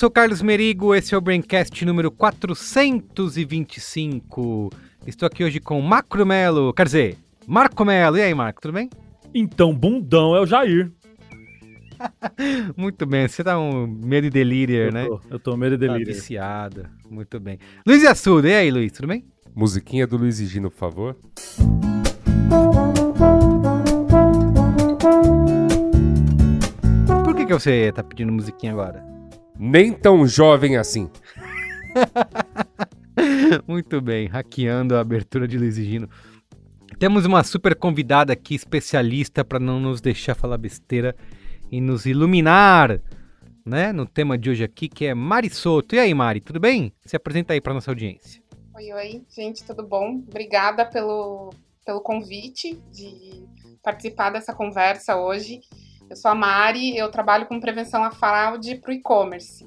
sou o Carlos Merigo, esse é o Braincast número 425. Estou aqui hoje com Macro Melo, quer dizer, Marco Melo. E aí, Marco, tudo bem? Então, bundão é o Jair. Muito bem, você tá um medo e delírio, eu né? Tô, eu tô medo e Tá delírio. viciado. Muito bem. Luiz Assuda, e aí, Luiz, tudo bem? Musiquinha do Luiz e Gino, por favor. Por que, que você tá pedindo musiquinha agora? Nem tão jovem assim. Muito bem, hackeando a abertura de Luiz e Gino. Temos uma super convidada aqui, especialista, para não nos deixar falar besteira e nos iluminar, né? No tema de hoje aqui, que é Mari Soto. E aí, Mari, tudo bem? Se apresenta aí para nossa audiência. Oi, oi, gente, tudo bom? Obrigada pelo, pelo convite de participar dessa conversa hoje. Eu sou a Mari, eu trabalho com prevenção à fraude para o e-commerce.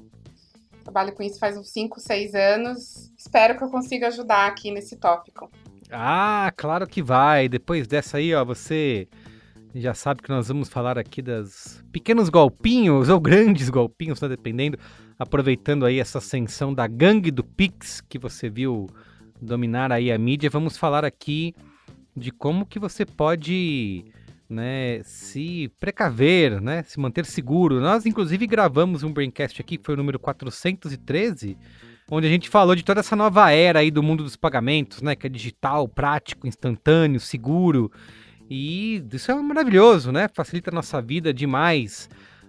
Trabalho com isso faz uns 5, 6 anos. Espero que eu consiga ajudar aqui nesse tópico. Ah, claro que vai. Depois dessa aí, ó, você já sabe que nós vamos falar aqui das pequenos golpinhos ou grandes golpinhos, tá dependendo, aproveitando aí essa ascensão da gangue do Pix que você viu dominar aí a mídia, vamos falar aqui de como que você pode, né, se precaver, né, se manter seguro. Nós inclusive gravamos um braincast aqui, que foi o número 413, onde a gente falou de toda essa nova era aí do mundo dos pagamentos, né? Que é digital, prático, instantâneo, seguro. E isso é maravilhoso, né? Facilita a nossa vida demais.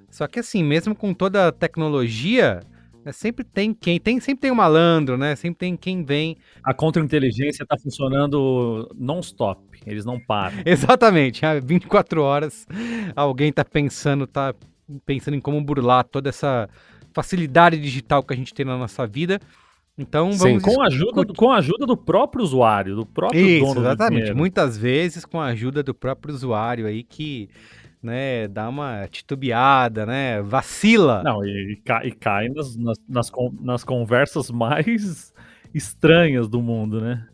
Só que assim, mesmo com toda a tecnologia, né, sempre tem quem, tem, sempre tem um malandro, né? Sempre tem quem vem. A contra-inteligência tá funcionando non-stop. Eles não param. Exatamente, há 24 horas alguém tá pensando, tá pensando em como burlar toda essa facilidade digital que a gente tem na nossa vida. Então Sim, vamos Com a, ajuda, com a ajuda do próprio usuário, do próprio Isso, dono do exatamente. dinheiro. Muitas vezes com a ajuda do próprio usuário aí que, né, dá uma titubeada, né, vacila. Não, e, e cai, e cai nas, nas, nas, nas conversas mais estranhas do mundo, né?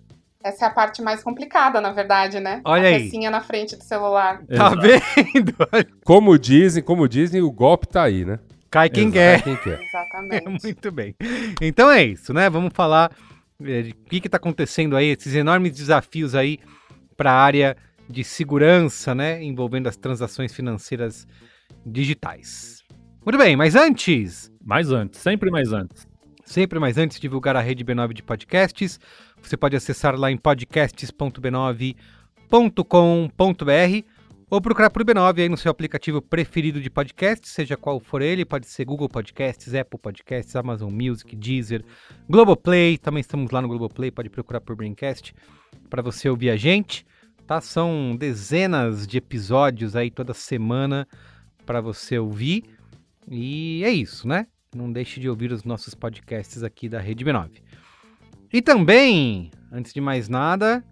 Essa é a parte mais complicada, na verdade, né? Olha a aí. pecinha na frente do celular. Tá vendo? Como dizem, como dizem, o golpe tá aí, né? Cai quem Exato. quer. Quem quer? Exatamente. Muito bem. Então é isso, né? Vamos falar eh, de o que está acontecendo aí, esses enormes desafios aí para a área de segurança, né? Envolvendo as transações financeiras digitais. Muito bem, mas antes, Mais antes, sempre mais antes. Sempre mais antes de divulgar a rede B9 de podcasts, você pode acessar lá em podcasts.b9.com.br ou procurar por B9 aí no seu aplicativo preferido de podcast, seja qual for ele, pode ser Google Podcasts, Apple Podcasts, Amazon Music, Deezer, Globoplay, também estamos lá no Globoplay, pode procurar por Braincast para você ouvir a gente, tá? São dezenas de episódios aí toda semana para você ouvir. E é isso, né? Não deixe de ouvir os nossos podcasts aqui da Rede B9. E também, antes de mais nada,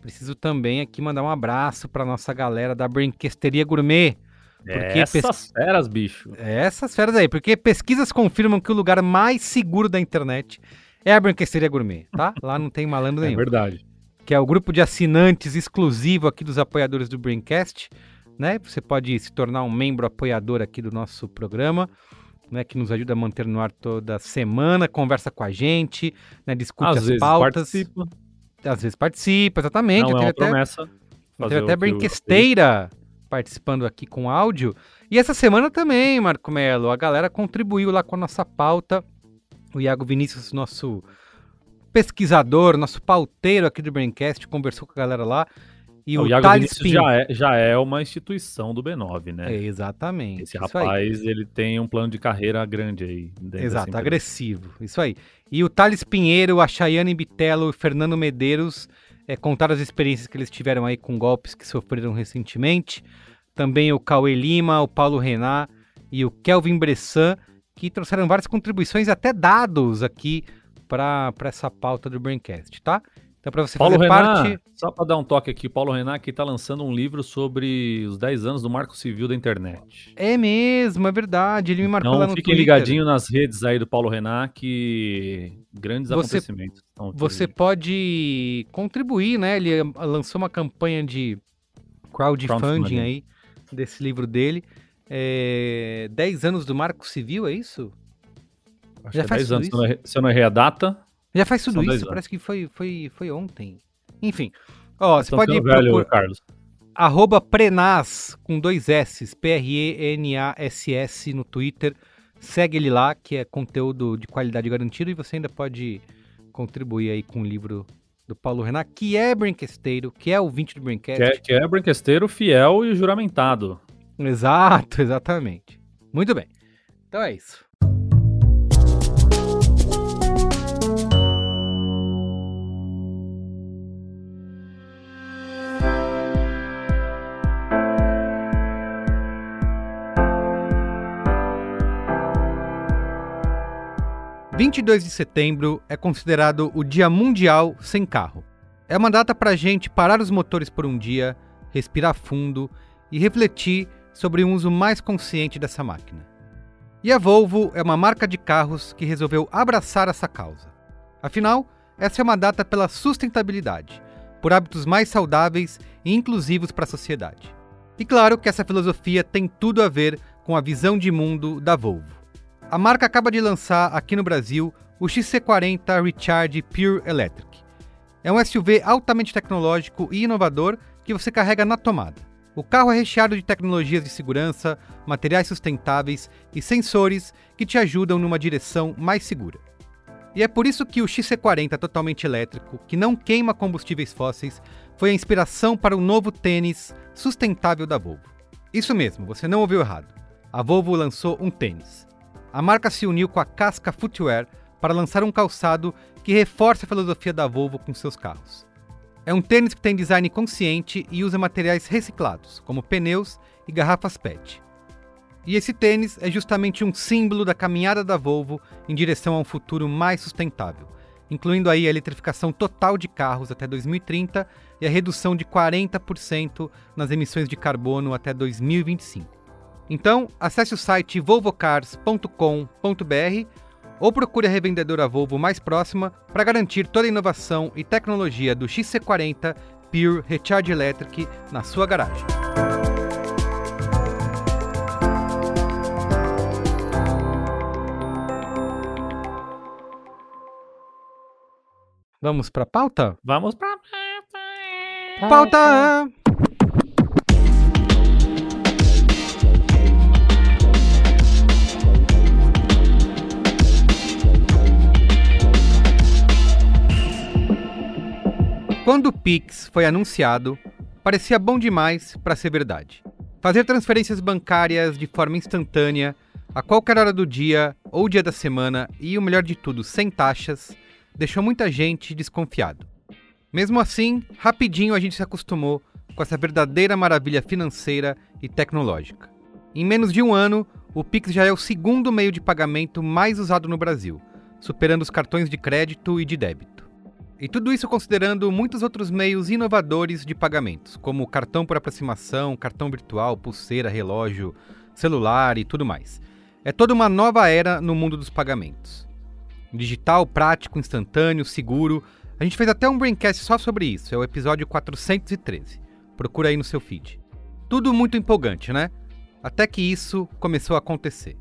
preciso também aqui mandar um abraço para nossa galera da Brinquesteria Gourmet. Porque Essas pes- feras, bicho. Essas feras aí, porque pesquisas confirmam que o lugar mais seguro da internet é a Brinquesteria Gourmet, tá? Lá não tem malandro É nenhum verdade. que é o grupo de assinantes exclusivo aqui dos apoiadores do Braincast, né? Você pode se tornar um membro apoiador aqui do nosso programa, né? Que nos ajuda a manter no ar toda semana, conversa com a gente, né? Discute Às as vezes pautas. participa. Às vezes participa, exatamente. Não é Eu uma tenho até, promessa. até Brinquesteira participando aqui com áudio. E essa semana também, Marco Melo, a galera contribuiu lá com a nossa pauta. O Iago Vinícius, nosso pesquisador, nosso pauteiro aqui do Braincast, conversou com a galera lá E o o Iago Thales Vinícius já é, já é uma instituição do B9, né? É, exatamente. Esse rapaz, ele tem um plano de carreira grande aí. Exato, agressivo. Isso aí. E o Thales Pinheiro, a Chayane Bitelo e o Fernando Medeiros é, contaram as experiências que eles tiveram aí com golpes que sofreram recentemente. Também o Cauê Lima, o Paulo Renan e o Kelvin Bressan, que trouxeram várias contribuições e até dados aqui para essa pauta do Braincast, tá? Então, para você Paulo fazer Renan, parte. só para dar um toque aqui, Paulo Renan que tá lançando um livro sobre os 10 anos do Marco Civil da internet. É mesmo, é verdade. Ele me marcou lá Então no fiquem Twitter. ligadinhos nas redes aí do Paulo Renan que grandes Você- acontecimentos. Você aqui. pode contribuir, né? Ele lançou uma campanha de crowdfunding Crowdfunding. aí desse livro dele. É, 10 anos do Marco Civil, é isso? Acho já que é faz 10 tudo anos, isso? se eu não errei a data. Já faz tudo São 10 isso? Parece que foi, foi, foi ontem. Enfim. Ó, você Então, pode ficando velho, procurar Carlos. arroba Prenas com dois S, P-R-E-N-A-S-S no Twitter. Segue ele lá, que é conteúdo de qualidade garantido e você ainda pode contribuir aí com o livro do Paulo Renan, que é brinquesteiro, que é ouvinte do Brincast. Que é, que é brinquesteiro fiel e juramentado. Exato, exatamente. Muito bem. Então é isso. ...22 de setembro é considerado o Dia Mundial Sem Carro. É uma data para a gente parar os motores por um dia, respirar fundo e refletir sobre um uso mais consciente dessa máquina. E a Volvo é uma marca de carros que resolveu abraçar essa causa. Afinal, essa é uma data pela sustentabilidade, por hábitos mais saudáveis e inclusivos para a sociedade. E claro que essa filosofia tem tudo a ver com a visão de mundo da Volvo. A marca acaba de lançar aqui no Brasil o XC40 Recharge Pure Electric. É um SUV altamente tecnológico e inovador que você carrega na tomada. O carro é recheado de tecnologias de segurança, materiais sustentáveis e sensores que te ajudam numa direção mais segura. E é por isso que o XC40 totalmente elétrico, que não queima combustíveis fósseis, foi a inspiração para o novo tênis sustentável da Volvo. Isso mesmo, você não ouviu errado. A Volvo lançou um tênis. A marca se uniu com a Casca Footwear para lançar um calçado que reforça a filosofia da Volvo com seus carros. É um tênis que tem design consciente e usa materiais reciclados, como pneus e garrafas PET. E esse tênis é justamente um símbolo da caminhada da Volvo em direção a um futuro mais sustentável, incluindo aí a eletrificação total de carros até 2030 e a redução de 40% nas emissões de carbono até 2025. Então, acesse o site volvocars.com.br ou procure a revendedora Volvo mais próxima para garantir toda a inovação e tecnologia do XC40 Pure Recharge Electric na sua garagem. Vamos para pauta? Vamos pra. Pauta! Quando o Pix foi anunciado, parecia bom demais para ser verdade. Fazer transferências bancárias de forma instantânea, a qualquer hora do dia ou dia da semana e, o melhor de tudo, sem taxas, deixou muita gente desconfiado. Mesmo assim, rapidinho a gente se acostumou com essa verdadeira maravilha financeira e tecnológica. Em menos de um ano, o Pix já é o segundo meio de pagamento mais usado no Brasil, superando os cartões de crédito e de débito. E tudo isso considerando muitos outros meios inovadores de pagamentos, como cartão por aproximação, cartão virtual, pulseira, relógio, celular e tudo mais. É toda uma nova era no mundo dos pagamentos. Digital, prático, instantâneo, seguro. A gente fez até um braincast só sobre isso, é o episódio 413. Procura aí no seu feed. Tudo muito empolgante, né? Até que isso começou a acontecer.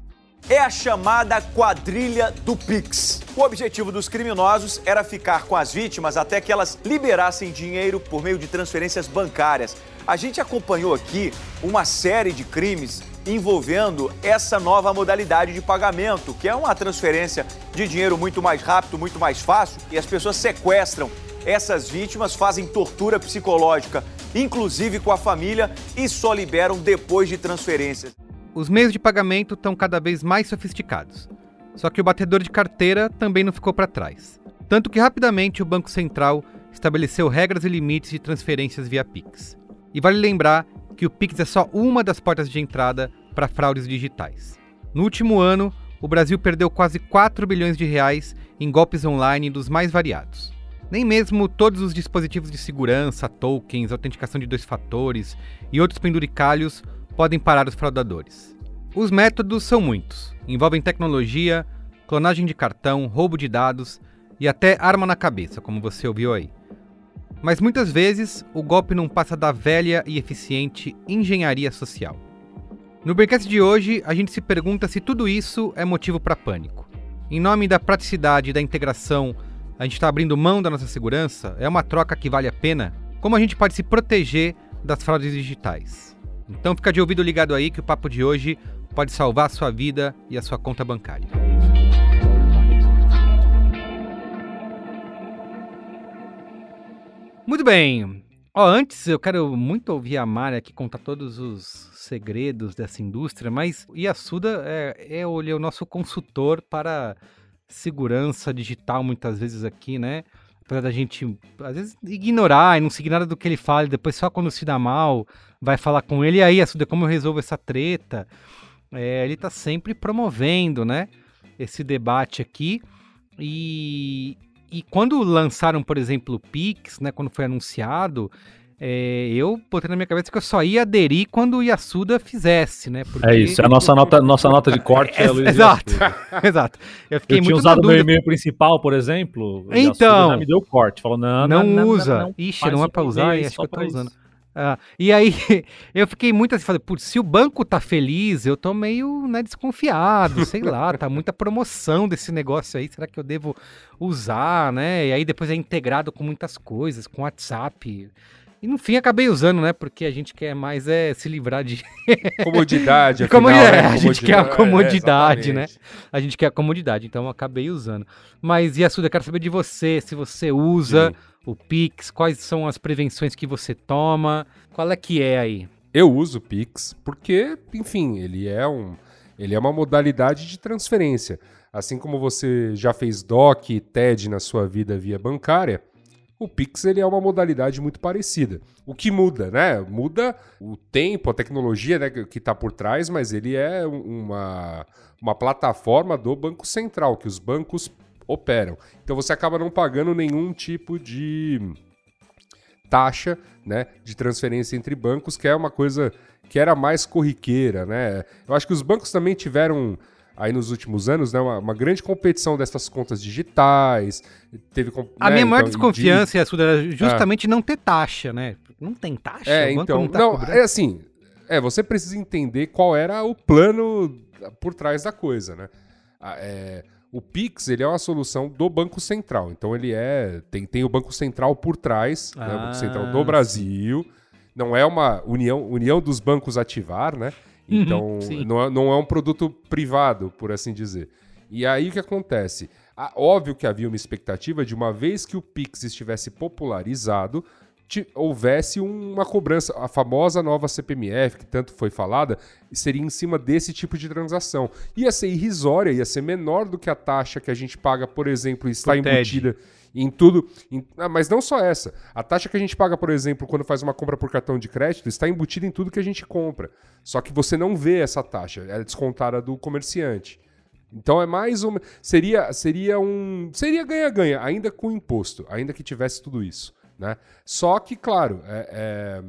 É a chamada quadrilha do Pix. O objetivo dos criminosos era ficar com as vítimas até que elas liberassem dinheiro por meio de transferências bancárias. A gente acompanhou aqui uma série de crimes envolvendo essa nova modalidade de pagamento, que é uma transferência de dinheiro muito mais rápido, muito mais fácil, e as pessoas sequestram essas vítimas, fazem tortura psicológica inclusive com a família, e só liberam depois de transferências. Os meios de pagamento estão cada vez mais sofisticados. Só que o batedor de carteira também não ficou para trás. Tanto que rapidamente o Banco Central estabeleceu regras e limites de transferências via Pix. E vale lembrar que o Pix é só uma das portas de entrada para fraudes digitais. No último ano, o Brasil perdeu quase 4 bilhões de reais em golpes online dos mais variados. Nem mesmo todos os dispositivos de segurança, tokens, autenticação de dois fatores e outros penduricalhos podem parar os fraudadores. Os métodos são muitos. Envolvem tecnologia, clonagem de cartão, roubo de dados e até arma na cabeça, como você ouviu aí. Mas muitas vezes o golpe não passa da velha e eficiente engenharia social. No Braincast de hoje, a gente se pergunta se tudo isso é motivo para pânico. Em nome da praticidade e da integração, a gente está abrindo mão da nossa segurança? É uma troca que vale a pena? Como a gente pode se proteger das fraudes digitais? Então fica de ouvido ligado aí que o papo de hoje pode salvar a sua vida e a sua conta bancária. Muito bem. Ó, antes eu quero muito ouvir a Mari aqui contar todos os segredos dessa indústria, mas Yasuda é, é o nosso consultor para segurança digital muitas vezes aqui, né? Apesar da gente, às vezes, ignorar e não seguir nada do que ele fala, e depois só quando se dá mal, vai falar com ele, e aí, Yasuda, como eu resolvo essa treta? É, ele está sempre promovendo, né? Esse debate aqui. E, e quando lançaram, por exemplo, o Pix, né, quando foi anunciado, é, eu botei na minha cabeça que eu só ia aderir quando o Yasuda fizesse, né? Porque... É isso, é a nossa nota, nossa nota de corte é, é Luiz Exato, exato. Eu fiquei eu tinha muito usado meu e-mail principal, por exemplo. Então. me deu corte, falou, não, não, não usa. Não, não, Ixi, não é pra usar, e acho que eu tô usando. Ah, e aí eu fiquei muito assim, falei, putz, se o banco tá feliz, eu tô meio né, desconfiado, sei lá, tá muita promoção desse negócio aí, será que eu devo usar, né? E aí depois é integrado com muitas coisas, com WhatsApp. E no fim acabei usando, né? Porque a gente quer mais é se livrar de. Comodidade, afinal, comodidade. É, a gente quer a comodidade, é, né? A gente quer a comodidade, então acabei usando. Mas, Yasuda, eu quero saber de você, se você usa. Sim o Pix? Quais são as prevenções que você toma? Qual é que é aí? Eu uso o Pix porque, enfim, ele é um, ele é uma modalidade de transferência. Assim como você já fez DOC e TED na sua vida via bancária, o Pix ele é uma modalidade muito parecida. O que muda, né? Muda o tempo, a tecnologia né, que está por trás, mas ele é uma, uma plataforma do Banco Central, que os bancos operam. Então você acaba não pagando nenhum tipo de taxa né, de transferência entre bancos, que é uma coisa que era mais corriqueira. Né? Eu acho que os bancos também tiveram aí nos últimos anos, né, uma, uma, grande competição dessas contas digitais. Teve, a né, minha maior então, desconfiança de... era é justamente ah. não ter taxa, né? Não tem taxa? É, então, não, tá não é assim, é, você precisa entender qual era o plano por trás da coisa, né? Ah, é, o Pix ele é uma solução do Banco Central. Então ele é. Tem, tem o Banco Central por trás, ah, né, o Banco Central do ah, Brasil. Não é uma união, união dos bancos ativar, né? Uhum, então não, é, não é um produto privado, por assim dizer. E aí o que acontece? Ah, óbvio que havia uma expectativa de uma vez que o Pix estivesse popularizado, houvesse uma cobrança. A famosa nova CPMF, que tanto foi falada, seria em cima desse tipo de transação. Ia ser irrisória, ia ser menor do que a taxa que a gente paga, por exemplo, está embutida em tudo. Em, ah, mas não só essa. A taxa que a gente paga, por exemplo, quando faz uma compra por cartão de crédito, está embutida em tudo que a gente compra. Só que você não vê essa taxa, ela é descontada do comerciante. Então é mais uma. Seria, seria um. Seria ganha-ganha, ainda com imposto, ainda que tivesse tudo isso. Né? Só que, claro, é,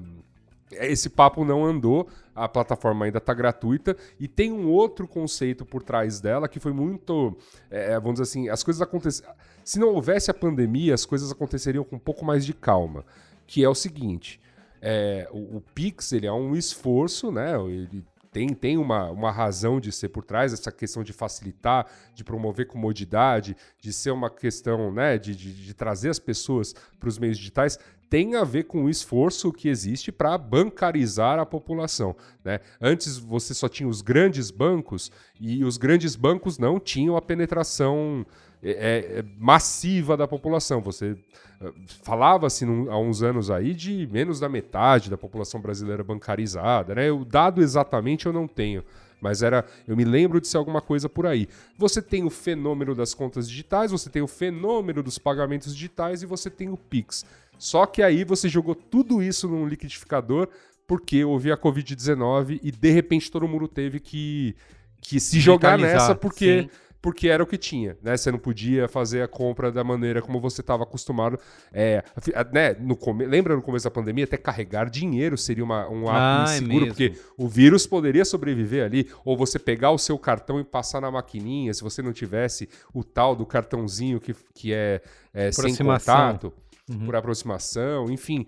é, esse papo não andou, a plataforma ainda está gratuita e tem um outro conceito por trás dela que foi muito, é, é, vamos dizer assim, as coisas aconteceram. Se não houvesse a pandemia, as coisas aconteceriam com um pouco mais de calma, que é o seguinte. É, o, o, Pix ele é um esforço, né? Ele tem, tem uma, uma razão de ser por trás, essa questão de facilitar, de promover comodidade, de ser uma questão né, de, de, de trazer as pessoas para os meios digitais. tem a ver com o esforço que existe para bancarizar a população. Né? Antes você só tinha os grandes bancos e os grandes bancos não tinham a penetração é, é, é massiva da população. Você uh, falava-se há uns anos aí de menos da metade da população brasileira bancarizada. Né? O dado exatamente eu não tenho. Mas era, eu me lembro de ser alguma coisa por aí. Você tem o fenômeno das contas digitais, você tem o fenômeno dos pagamentos digitais e você tem o Pix. Só que aí você jogou tudo isso num liquidificador porque houve a Covid-19 e de repente todo mundo teve que, que se jogar nessa porque. Sim porque era o que tinha, né? Você não podia fazer a compra da maneira como você estava acostumado. É, né? no come... Lembra no começo da pandemia? Até carregar dinheiro seria uma, um ato ah, é inseguro, é porque o vírus poderia sobreviver ali, ou você pegar o seu cartão e passar na maquininha, se você não tivesse o tal do cartãozinho que, que é, é sem contato, uhum. por aproximação, enfim.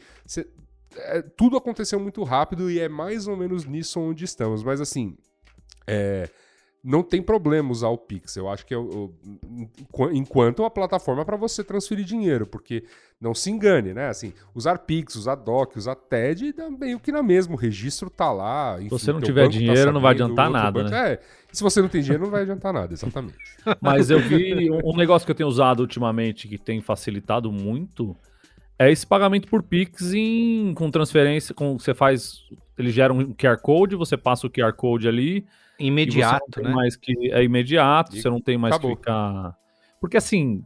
É, tudo aconteceu muito rápido e é mais ou menos nisso onde estamos. Mas assim, é, não tem problema usar o Pix. Eu acho que eu, eu, enquanto a plataforma para você transferir dinheiro, porque não se engane, né? Assim, usar Pix, usar Doc, usar TED, meio que na mesma. O registro tá lá. Enfim, se você não tiver tá dinheiro, tá não vai adiantar nada, banco, né? É, se você não tem dinheiro, não vai adiantar nada, exatamente. Mas eu vi um negócio que eu tenho usado ultimamente que tem facilitado muito é esse pagamento por Pix em, com transferência, com você faz, ele gera um QR Code, você passa o QR Code ali Imediato, né? Mais que é imediato, e você não tem mais acabou. que ficar. Porque assim,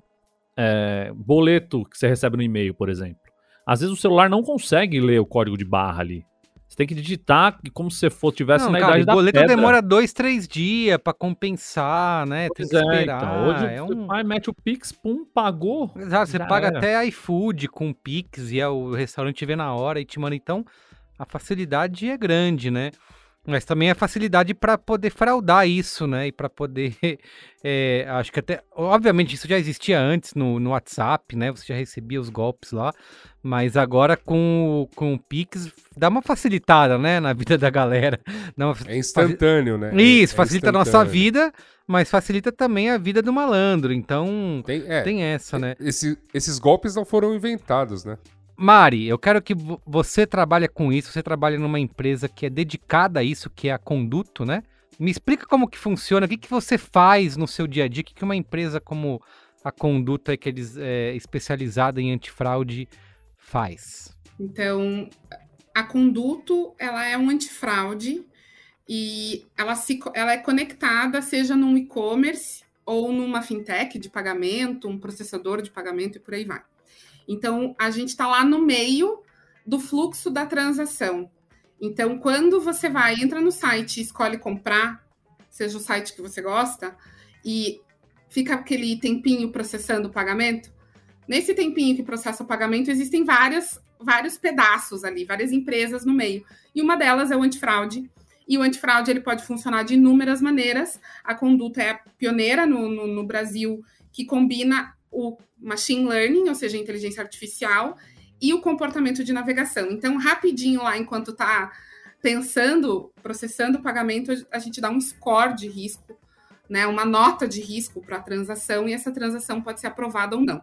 é, boleto que você recebe no e-mail, por exemplo. Às vezes o celular não consegue ler o código de barra ali. Você tem que digitar como se você tivesse não, na cara, idade da boleto pedra. demora dois, três dias para compensar, né? Pois tem que é, esperar. Então, hoje é um... pai mete o Pix, pum, pagou. Exato, você paga era. até iFood com Pix e é o restaurante vê na hora e te manda. Então, a facilidade é grande, né? Mas também a facilidade para poder fraudar isso, né? E para poder. É, acho que até. Obviamente, isso já existia antes no, no WhatsApp, né? Você já recebia os golpes lá. Mas agora com, com o Pix dá uma facilitada, né? Na vida da galera. Uma... É instantâneo, né? Isso, é facilita a nossa vida, mas facilita também a vida do malandro. Então, tem, é, tem essa, né? Esse, esses golpes não foram inventados, né? Mari, eu quero que você trabalhe com isso, você trabalha numa empresa que é dedicada a isso, que é a Conduto, né? Me explica como que funciona, o que, que você faz no seu dia a dia, o que, que uma empresa como a Conduto, é, que é especializada em antifraude, faz. Então, a Conduto, ela é um antifraude e ela, se, ela é conectada, seja num e-commerce ou numa fintech de pagamento, um processador de pagamento e por aí vai. Então, a gente está lá no meio do fluxo da transação. Então, quando você vai, entra no site escolhe comprar, seja o site que você gosta, e fica aquele tempinho processando o pagamento, nesse tempinho que processa o pagamento, existem várias, vários pedaços ali, várias empresas no meio. E uma delas é o antifraude. E o antifraude ele pode funcionar de inúmeras maneiras. A conduta é a pioneira no, no, no Brasil que combina o machine learning, ou seja, inteligência artificial, e o comportamento de navegação. Então, rapidinho lá, enquanto está pensando, processando o pagamento, a gente dá um score de risco, né, uma nota de risco para a transação, e essa transação pode ser aprovada ou não.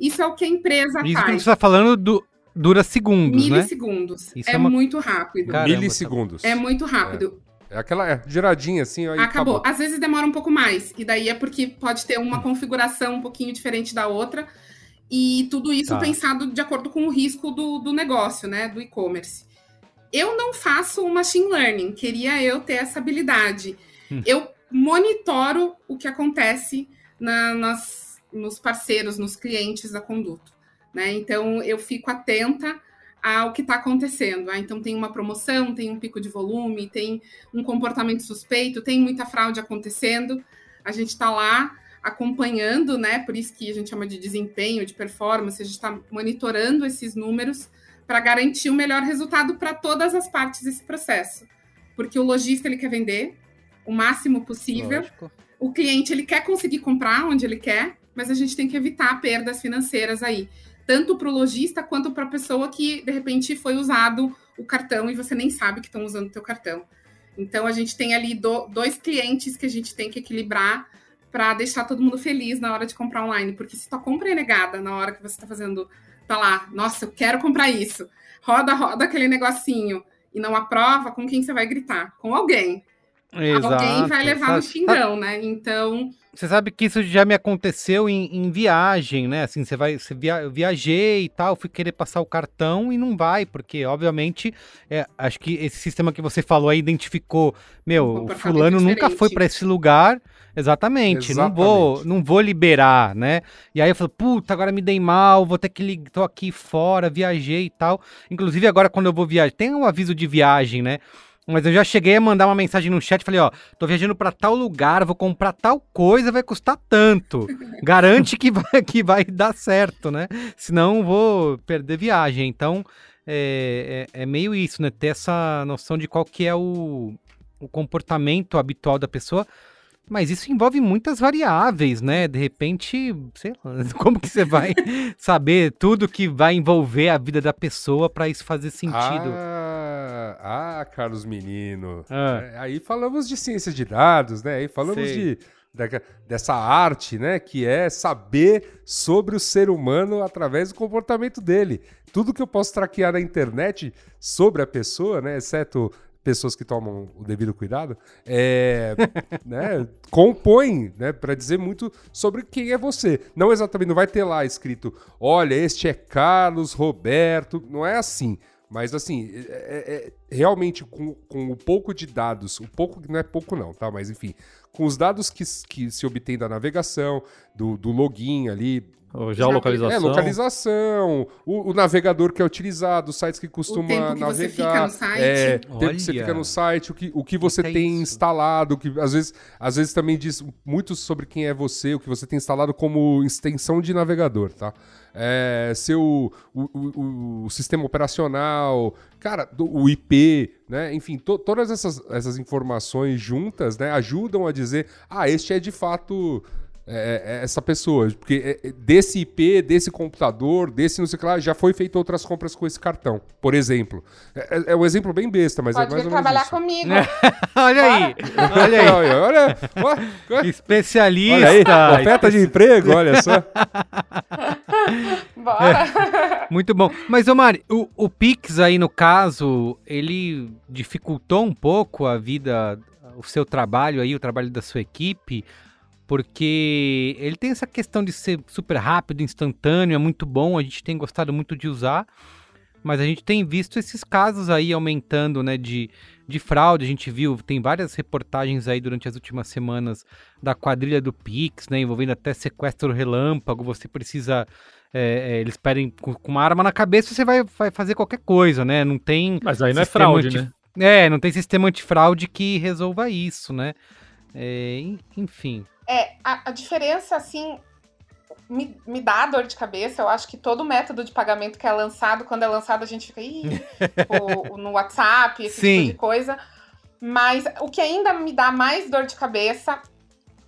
Isso é o que a empresa Isso faz. Isso que você está falando do, dura segundos, Milissegundos. né? É, é uma... muito rápido. Caramba, Milissegundos. É muito rápido. É. É aquela é, giradinha assim. Aí acabou. acabou. Às vezes demora um pouco mais. E daí é porque pode ter uma configuração um pouquinho diferente da outra. E tudo isso tá. pensado de acordo com o risco do, do negócio, né? Do e-commerce. Eu não faço o machine learning, queria eu ter essa habilidade. Hum. Eu monitoro o que acontece na, nas, nos parceiros, nos clientes da Conduto. Né? Então, eu fico atenta ao que está acontecendo. Ah, então tem uma promoção, tem um pico de volume, tem um comportamento suspeito, tem muita fraude acontecendo. A gente está lá acompanhando, né? Por isso que a gente chama de desempenho, de performance, a gente está monitorando esses números para garantir o melhor resultado para todas as partes desse processo. Porque o lojista ele quer vender o máximo possível. Lógico. O cliente ele quer conseguir comprar onde ele quer, mas a gente tem que evitar perdas financeiras aí tanto para o lojista quanto para a pessoa que de repente foi usado o cartão e você nem sabe que estão usando o teu cartão. Então a gente tem ali do, dois clientes que a gente tem que equilibrar para deixar todo mundo feliz na hora de comprar online, porque se tua compra é negada na hora que você está fazendo tá lá, nossa, eu quero comprar isso. Roda, roda aquele negocinho e não aprova, com quem você vai gritar? Com alguém. Exato. Alguém vai levar no xingão, né? Então. Você sabe que isso já me aconteceu em, em viagem, né? Assim, você vai. Você via, eu viajei e tal, fui querer passar o cartão e não vai, porque, obviamente, é, acho que esse sistema que você falou aí identificou, meu, o fulano nunca foi para esse lugar. Exatamente, Exatamente, não vou, não vou liberar, né? E aí eu falo, puta, agora me dei mal, vou ter que ligar, tô aqui fora, viajei e tal. Inclusive agora quando eu vou viajar, tem um aviso de viagem, né? Mas eu já cheguei a mandar uma mensagem no chat, falei, ó, tô viajando para tal lugar, vou comprar tal coisa, vai custar tanto. Garante que vai, que vai dar certo, né? Senão vou perder viagem. Então, é, é, é, meio isso, né? Ter essa noção de qual que é o, o comportamento habitual da pessoa. Mas isso envolve muitas variáveis, né? De repente, sei lá, como que você vai saber tudo que vai envolver a vida da pessoa para isso fazer sentido? Ah, ah Carlos Menino. Ah. É, aí falamos de ciência de dados, né? Aí falamos Sei. de dessa arte, né, que é saber sobre o ser humano através do comportamento dele. Tudo que eu posso traquear na internet sobre a pessoa, né, exceto pessoas que tomam o devido cuidado, é, né, compõem, né, para dizer muito sobre quem é você. Não exatamente, não vai ter lá escrito, olha, este é Carlos Roberto, não é assim. Mas assim, é, é, é, realmente com, com o pouco de dados, o pouco não é pouco não, tá? Mas enfim, com os dados que, que se obtém da navegação, do, do login ali, Geolocalização. É, localização, o, o, navegador que é utilizado, os sites que costuma o tempo que navegar. Você fica no site. É, o tempo que você fica no site, o que, o que você que tem é instalado, que às vezes, às vezes também diz muito sobre quem é você, o que você tem instalado como extensão de navegador, tá? É, seu o, o, o, sistema operacional, cara, o IP, né? Enfim, to, todas essas, essas informações juntas, né, ajudam a dizer, ah, este é de fato é, é, essa pessoa. Porque é, é, desse IP, desse computador, desse não sei o que lá, já foi feito outras compras com esse cartão, por exemplo. É, é um exemplo bem besta, mas Pode é mais vir trabalhar isso. comigo. olha aí, olha aí. olha, olha, olha. Especialista. Olha aí, oferta de emprego, olha só. Bora. muito bom. Mas, Omar, o, o Pix aí, no caso, ele dificultou um pouco a vida, o seu trabalho aí, o trabalho da sua equipe, porque ele tem essa questão de ser super rápido, instantâneo, é muito bom, a gente tem gostado muito de usar, mas a gente tem visto esses casos aí aumentando, né, de, de fraude, a gente viu, tem várias reportagens aí durante as últimas semanas da quadrilha do Pix, né, envolvendo até sequestro relâmpago, você precisa... É, é, eles pedem com, com, uma arma na cabeça, você vai, vai fazer qualquer coisa, né? Não tem. Mas aí não é fraude, anti... né? É, não tem sistema antifraude que resolva isso, né? É, enfim. É, a, a diferença, assim, me, me, dá dor de cabeça. Eu acho que todo método de pagamento que é lançado, quando é lançado, a gente fica Ih, tipo, no WhatsApp, esse Sim. tipo de coisa. Mas o que ainda me dá mais dor de cabeça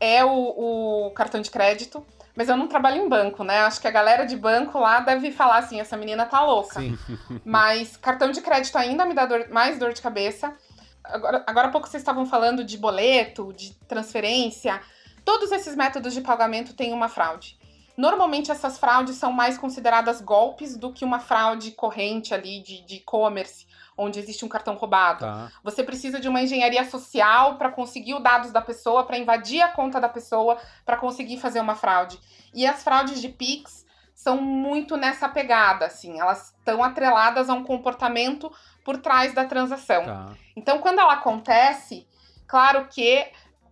é o, o, cartão de crédito. Mas eu não trabalho em banco, né? Acho que a galera de banco lá deve falar assim: essa menina tá louca. Sim. Mas cartão de crédito ainda me dá dor, mais dor de cabeça. Agora, agora há pouco vocês estavam falando de boleto, de transferência. Todos esses métodos de pagamento têm uma fraude. Normalmente essas fraudes são mais consideradas golpes do que uma fraude corrente ali de e-commerce, onde existe um cartão roubado. Tá. Você precisa de uma engenharia social para conseguir os dados da pessoa, para invadir a conta da pessoa, para conseguir fazer uma fraude. E as fraudes de Pix são muito nessa pegada, assim, elas estão atreladas a um comportamento por trás da transação. Tá. Então, quando ela acontece, claro que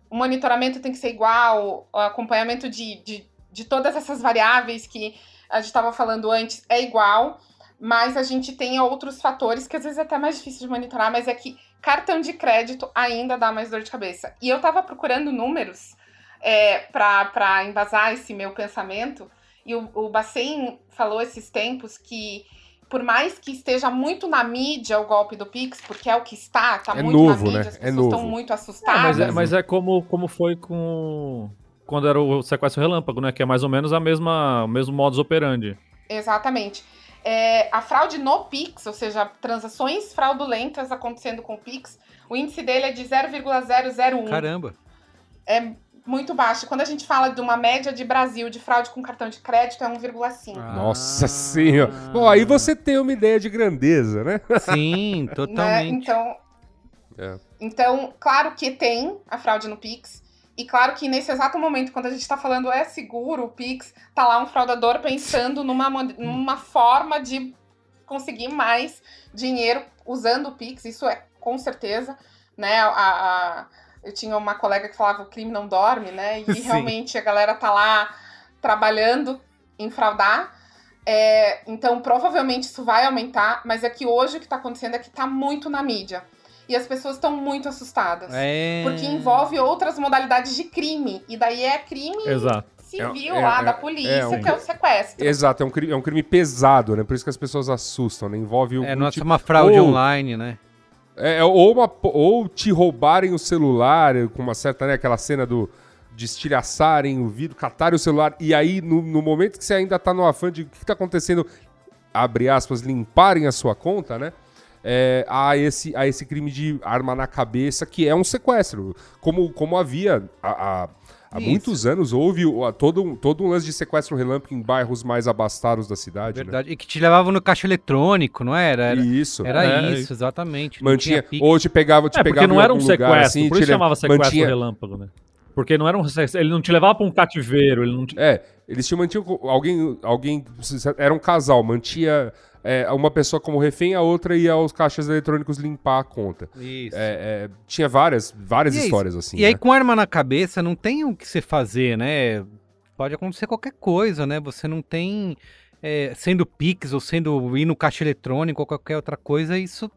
o monitoramento tem que ser igual, o acompanhamento de, de, de todas essas variáveis que a gente estava falando antes é igual, mas a gente tem outros fatores que às vezes é até mais difícil de monitorar, mas é que cartão de crédito ainda dá mais dor de cabeça. E eu estava procurando números é, para embasar esse meu pensamento, e o, o Bacen falou esses tempos que por mais que esteja muito na mídia o golpe do Pix, porque é o que está, está é muito novo, na mídia, né? as é pessoas estão muito assustadas. É, mas, é, mas é como, como foi com quando era o sequestro relâmpago, né? Que é mais ou menos a mesma, o mesmo modus operandi. Exatamente. É, a fraude no Pix, ou seja, transações fraudulentas acontecendo com o Pix, o índice dele é de 0,001. Caramba! É muito baixo. Quando a gente fala de uma média de Brasil de fraude com cartão de crédito, é 1,5. Ah. Nossa senhora. Bom, aí você tem uma ideia de grandeza, né? Sim, né? totalmente. Então, É. então, claro que tem a fraude no Pix. E claro que nesse exato momento, quando a gente tá falando é seguro o Pix, tá lá um fraudador pensando numa, numa forma de conseguir mais dinheiro usando o Pix. Isso é com certeza, né? A, a- eu tinha uma colega que falava o crime não dorme, né? E Sim. realmente a galera tá lá trabalhando em fraudar. É, então, provavelmente isso vai aumentar, mas é que hoje o que tá acontecendo é que tá muito na mídia. E as pessoas estão muito assustadas. É... Porque envolve outras modalidades de crime. E daí é crime Exato. civil É- é- lá, é- da polícia, é um- que é o sequestro. Exato, é um, crime, é um crime pesado, né? Por isso que as pessoas assustam, né? Envolve o. É, o não é tipo- só uma fraude ou- online, né? É, ou, uma, ou te roubarem o celular, com uma certa, né, aquela cena do de estilhaçarem o vidro, catarem o celular, e aí no, no momento que você ainda tá no afã de o que, que tá acontecendo, abre aspas, limparem a sua conta, né? É, há, esse, há esse crime de arma na cabeça, que é um sequestro. Como, como havia há, há- há Isso. muitos anos, houve todo, um- todo um lance de sequestro relâmpago em bairros mais abastados da cidade. Verdade. E que te levavam no caixa eletrônico, não era? Né? Era, Isso. era É, isso, exatamente. Não Mantinha, ou te pegava, te É, porque pegava não em era um algum lugar, sequestro, assim, por isso te chamava sequestro mantinha- relâmpago, né? Porque não era um sequestro, ele não te levava pra um cativeiro, ele não te... É, eles tinham mantinham alguém, alguém era um casal, mantia é, uma pessoa como refém, a outra ia aos caixas eletrônicos limpar a conta. Isso. É, é, tinha várias, várias E histórias assim. E aí, né? com arma na cabeça, não tem o que você fazer, né? Pode acontecer qualquer coisa, né? Você não tem. é, sendo Pix ou sendo ir no caixa eletrônico ou qualquer outra coisa, isso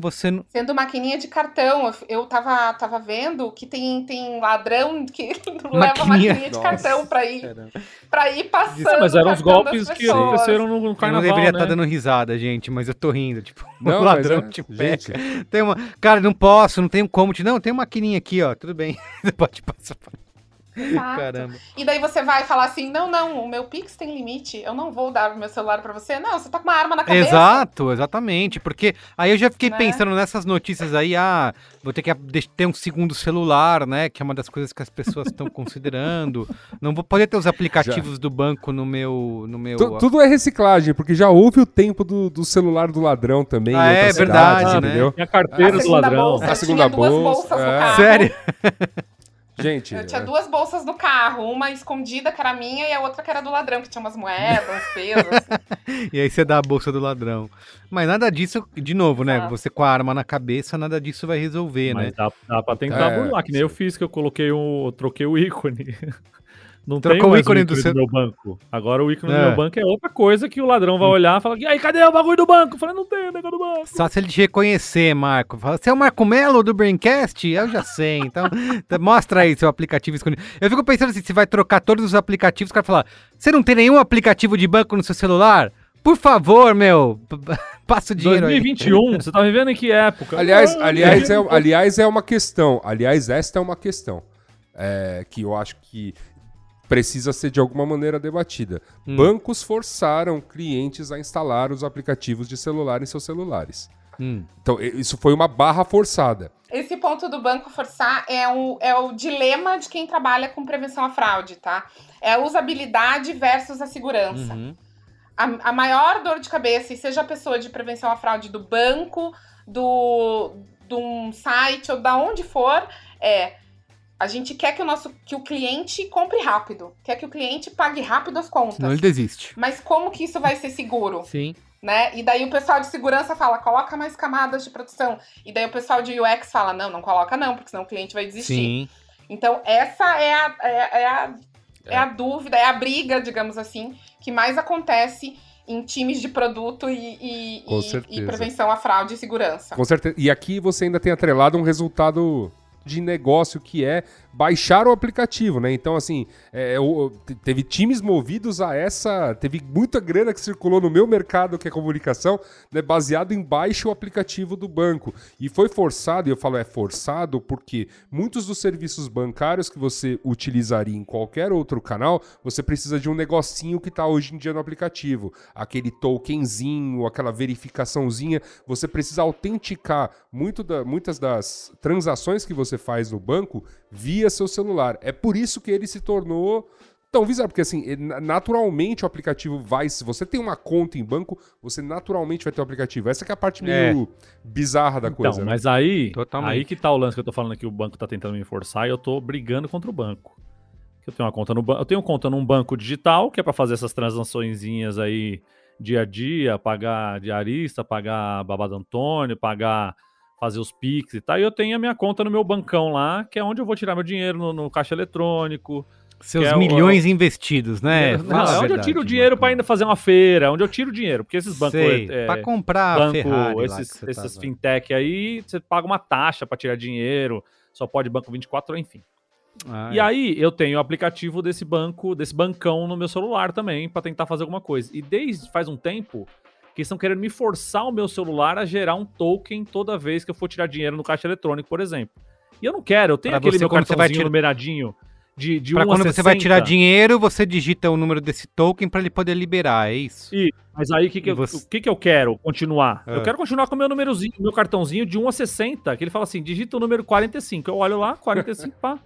você não. Sendo maquininha de cartão, eu, tava, tava vendo que tem, tem ladrão que leva Maquininha. maquininha de Nossa. cartão pra ir, pra ir passando. Mas eram os golpes que aconteceram no, no Eu não carnaval, deveria né? estar dando risada, gente, mas eu tô rindo. Tipo, Não, o mas ladrão é- te gente, pega. Tem uma... Cara, não posso, não tenho como te. Não, tem uma maquininha aqui, ó. Tudo bem. Você pode passar. Exato. Caramba. E daí você vai falar assim: não, não, o meu Pix tem limite, eu não vou dar o meu celular pra você. Não, você tá com uma arma na cabeça. Exato, exatamente. Porque aí eu já fiquei Né? pensando nessas notícias aí, ah, vou ter que ter um segundo celular, né? Que é uma das coisas que as pessoas estão considerando. Não vou poder ter os aplicativos do banco no meu. No meu Tu- tudo é reciclagem, porque já houve o tempo do, do celular do ladrão também. Ah, é outras verdade, né? entendeu? Tinha a carteira A do ladrão. bolsa, A segunda tinha duas bolsa, é. Sério? Gente, Eu tinha é, duas bolsas no carro, uma escondida que era minha e a outra que era do ladrão, que tinha umas moedas, uns pesos. assim. E aí você dá a bolsa do ladrão. Mas nada disso, de novo, né? Exato. Você com a arma na cabeça, nada disso vai resolver, Mas né? dá, dá pra tentar É, burlar, que nem eu fiz, que eu coloquei o. eu troquei o ícone. Não Trocou tem o ícone o do ícone do, seu- meu banco. Agora o ícone É. do meu banco é outra coisa que o ladrão vai olhar e falar: e aí, cadê o bagulho do banco? Eu falei: não tem o negócio do banco. Só se ele te reconhecer, Marco. Fala, você é o Marco Melo do Braincast? Eu já sei. Então, mostra aí seu aplicativo escondido. Eu fico pensando assim, se vai trocar todos os aplicativos, o cara fala, você não tem nenhum aplicativo de banco no seu celular? Por favor, meu, passa o dinheiro aí. 2021, você tá vivendo em que época? Aliás, aliás, é, 2021. aliás, é uma questão. Aliás, esta é uma questão é, que eu acho que precisa ser de alguma maneira debatida. Hum. Bancos forçaram clientes a instalar os aplicativos de celular em seus celulares. Hum. Então, isso foi uma barra forçada. Esse ponto do banco forçar é o, é o dilema de quem trabalha com prevenção à fraude, tá? É a usabilidade versus a segurança. Uhum. A, a maior dor de cabeça, e seja a pessoa de prevenção à fraude do banco, do, de um site ou da onde for, é a gente quer que o nosso que o cliente compre rápido, quer que o cliente pague rápido as contas. Senão ele desiste. Mas como que isso vai ser seguro? Sim. né? E daí o pessoal de segurança fala, coloca mais camadas de produção. E daí o pessoal de UX fala, não, não coloca não, porque senão o cliente vai desistir. Sim. Então essa é a, é, é a, é a dúvida, é a briga, digamos assim, que mais acontece em times de produto e, e, e- e prevenção à fraude e segurança. Com certeza. E aqui você ainda tem atrelado um resultado de negócio que é baixar o aplicativo, né? Então, assim, é, o- te- teve times movidos a essa. Teve muita grana que circulou no meu mercado, que é comunicação, né, baseado em baixe o aplicativo do banco. E foi forçado, e eu falo é forçado porque muitos dos serviços bancários que você utilizaria em qualquer outro canal, você precisa de um negocinho que está hoje em dia no aplicativo. Aquele tokenzinho, aquela verificaçãozinha. Você precisa autenticar muito da- muitas das transações que você faz no banco via seu celular. É por isso que ele se tornou tão visar, porque assim, naturalmente o aplicativo vai, se você tem uma conta em banco, você naturalmente vai ter o aplicativo. Essa é a parte meio é. bizarra da então, coisa. Né? Mas aí, Totalmente. aí que tá o lance que eu tô falando que o banco tá tentando me forçar e eu tô brigando contra o banco. Eu tenho uma conta no banco, eu tenho conta num banco digital, que é para fazer essas transaçõezinhas aí dia a dia, pagar diarista, pagar babado Antônio, pagar fazer os Pix e tal. E eu tenho a minha conta no meu bancão lá, que é onde eu vou tirar meu dinheiro no, no caixa eletrônico, seus é milhões o... investidos, né? Não, é onde eu tiro o dinheiro para ainda fazer uma feira, onde eu tiro o dinheiro, porque esses bancos. Sei, é, para comprar banco, Ferrari esses, esses tá fintech aí, você paga uma taxa para tirar dinheiro, só pode banco 24, enfim. Ah, e é. aí eu tenho o aplicativo desse banco, desse bancão no meu celular também, para tentar fazer alguma coisa. E desde faz um tempo que estão querendo me forçar o meu celular a gerar um token toda vez que eu for tirar dinheiro no caixa eletrônico, por exemplo. E eu não quero, eu tenho pra aquele você, meu cartãozinho tirar... numeradinho de, de pra quando você vai tirar dinheiro, você digita o número desse token para ele poder liberar, é isso? E, mas aí o que, que, você... que, que eu quero continuar? Eu ah. quero continuar com o meu númerozinho, meu cartãozinho de 1 a 60, que ele fala assim, digita o número 45. Eu olho lá, 45, pá,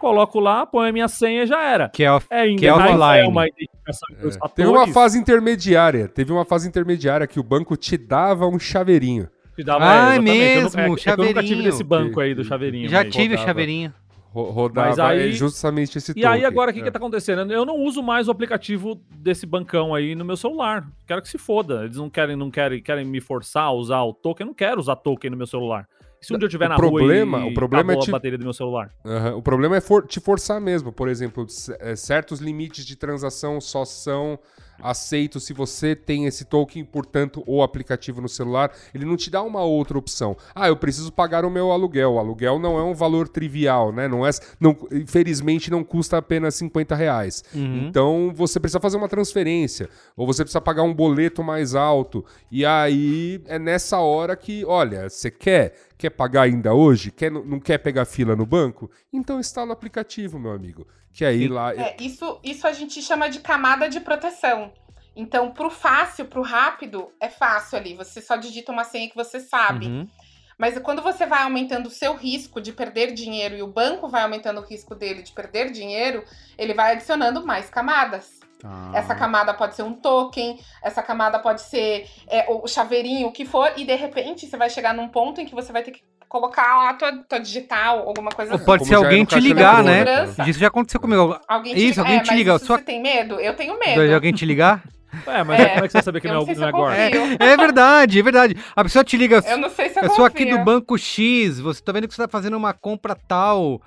coloco lá, põe a minha senha já era. Que é, off, é, que é offline. É uma identificação é. Tem uma fase intermediária, teve uma fase intermediária que o banco te dava um chaveirinho. Te dava, ah, é, mesmo, eu, é, chaveirinho. Eu nunca tive desse banco aí do chaveirinho. Já tive o chaveirinho rodava aí, justamente esse E aí agora o que, é. que tá acontecendo? Eu não uso mais o aplicativo desse bancão aí no meu celular. Quero que se foda. Eles não querem, não querem, querem me forçar a usar o token. Eu não quero usar token no meu celular. Se um dia eu estiver na problema, rua e o problema é te... a bateria do meu celular? Uhum. O problema é for... te forçar mesmo. Por exemplo, é, certos limites de transação só são aceito se você tem esse token, portanto, o aplicativo no celular, ele não te dá uma outra opção. Ah, eu preciso pagar o meu aluguel. O aluguel não é um valor trivial, né? Não é, não, infelizmente não custa apenas 50 reais. Uhum. Então você precisa fazer uma transferência, ou você precisa pagar um boleto mais alto. E aí é nessa hora que, olha, você quer quer pagar ainda hoje? Quer, não quer pegar fila no banco? Então instala o aplicativo, meu amigo. Que aí lá. É, isso, isso a gente chama de camada de proteção. Então, pro fácil, pro rápido, é fácil ali. Você só digita uma senha que você sabe. Uhum. Mas quando você vai aumentando o seu risco de perder dinheiro e o banco vai aumentando o risco dele de perder dinheiro, ele vai adicionando mais camadas. Ah. Essa camada pode ser um token, essa camada pode ser é, o chaveirinho, o que for, e de repente você vai chegar num ponto em que você vai ter que colocar lá tua, tua digital, alguma coisa assim. Pode ser alguém te ligar, né? Isso já aconteceu comigo. Alguém te, isso, alguém é, te liga. Sua... Você tem medo? Eu tenho medo. De alguém te ligar? É, mas é, como é que você sabe que não, é, não é agora? É, é, verdade, é verdade. A pessoa te liga. Eu não sei se eu, eu sou aqui do banco X, você tá vendo que você tá fazendo uma compra tal.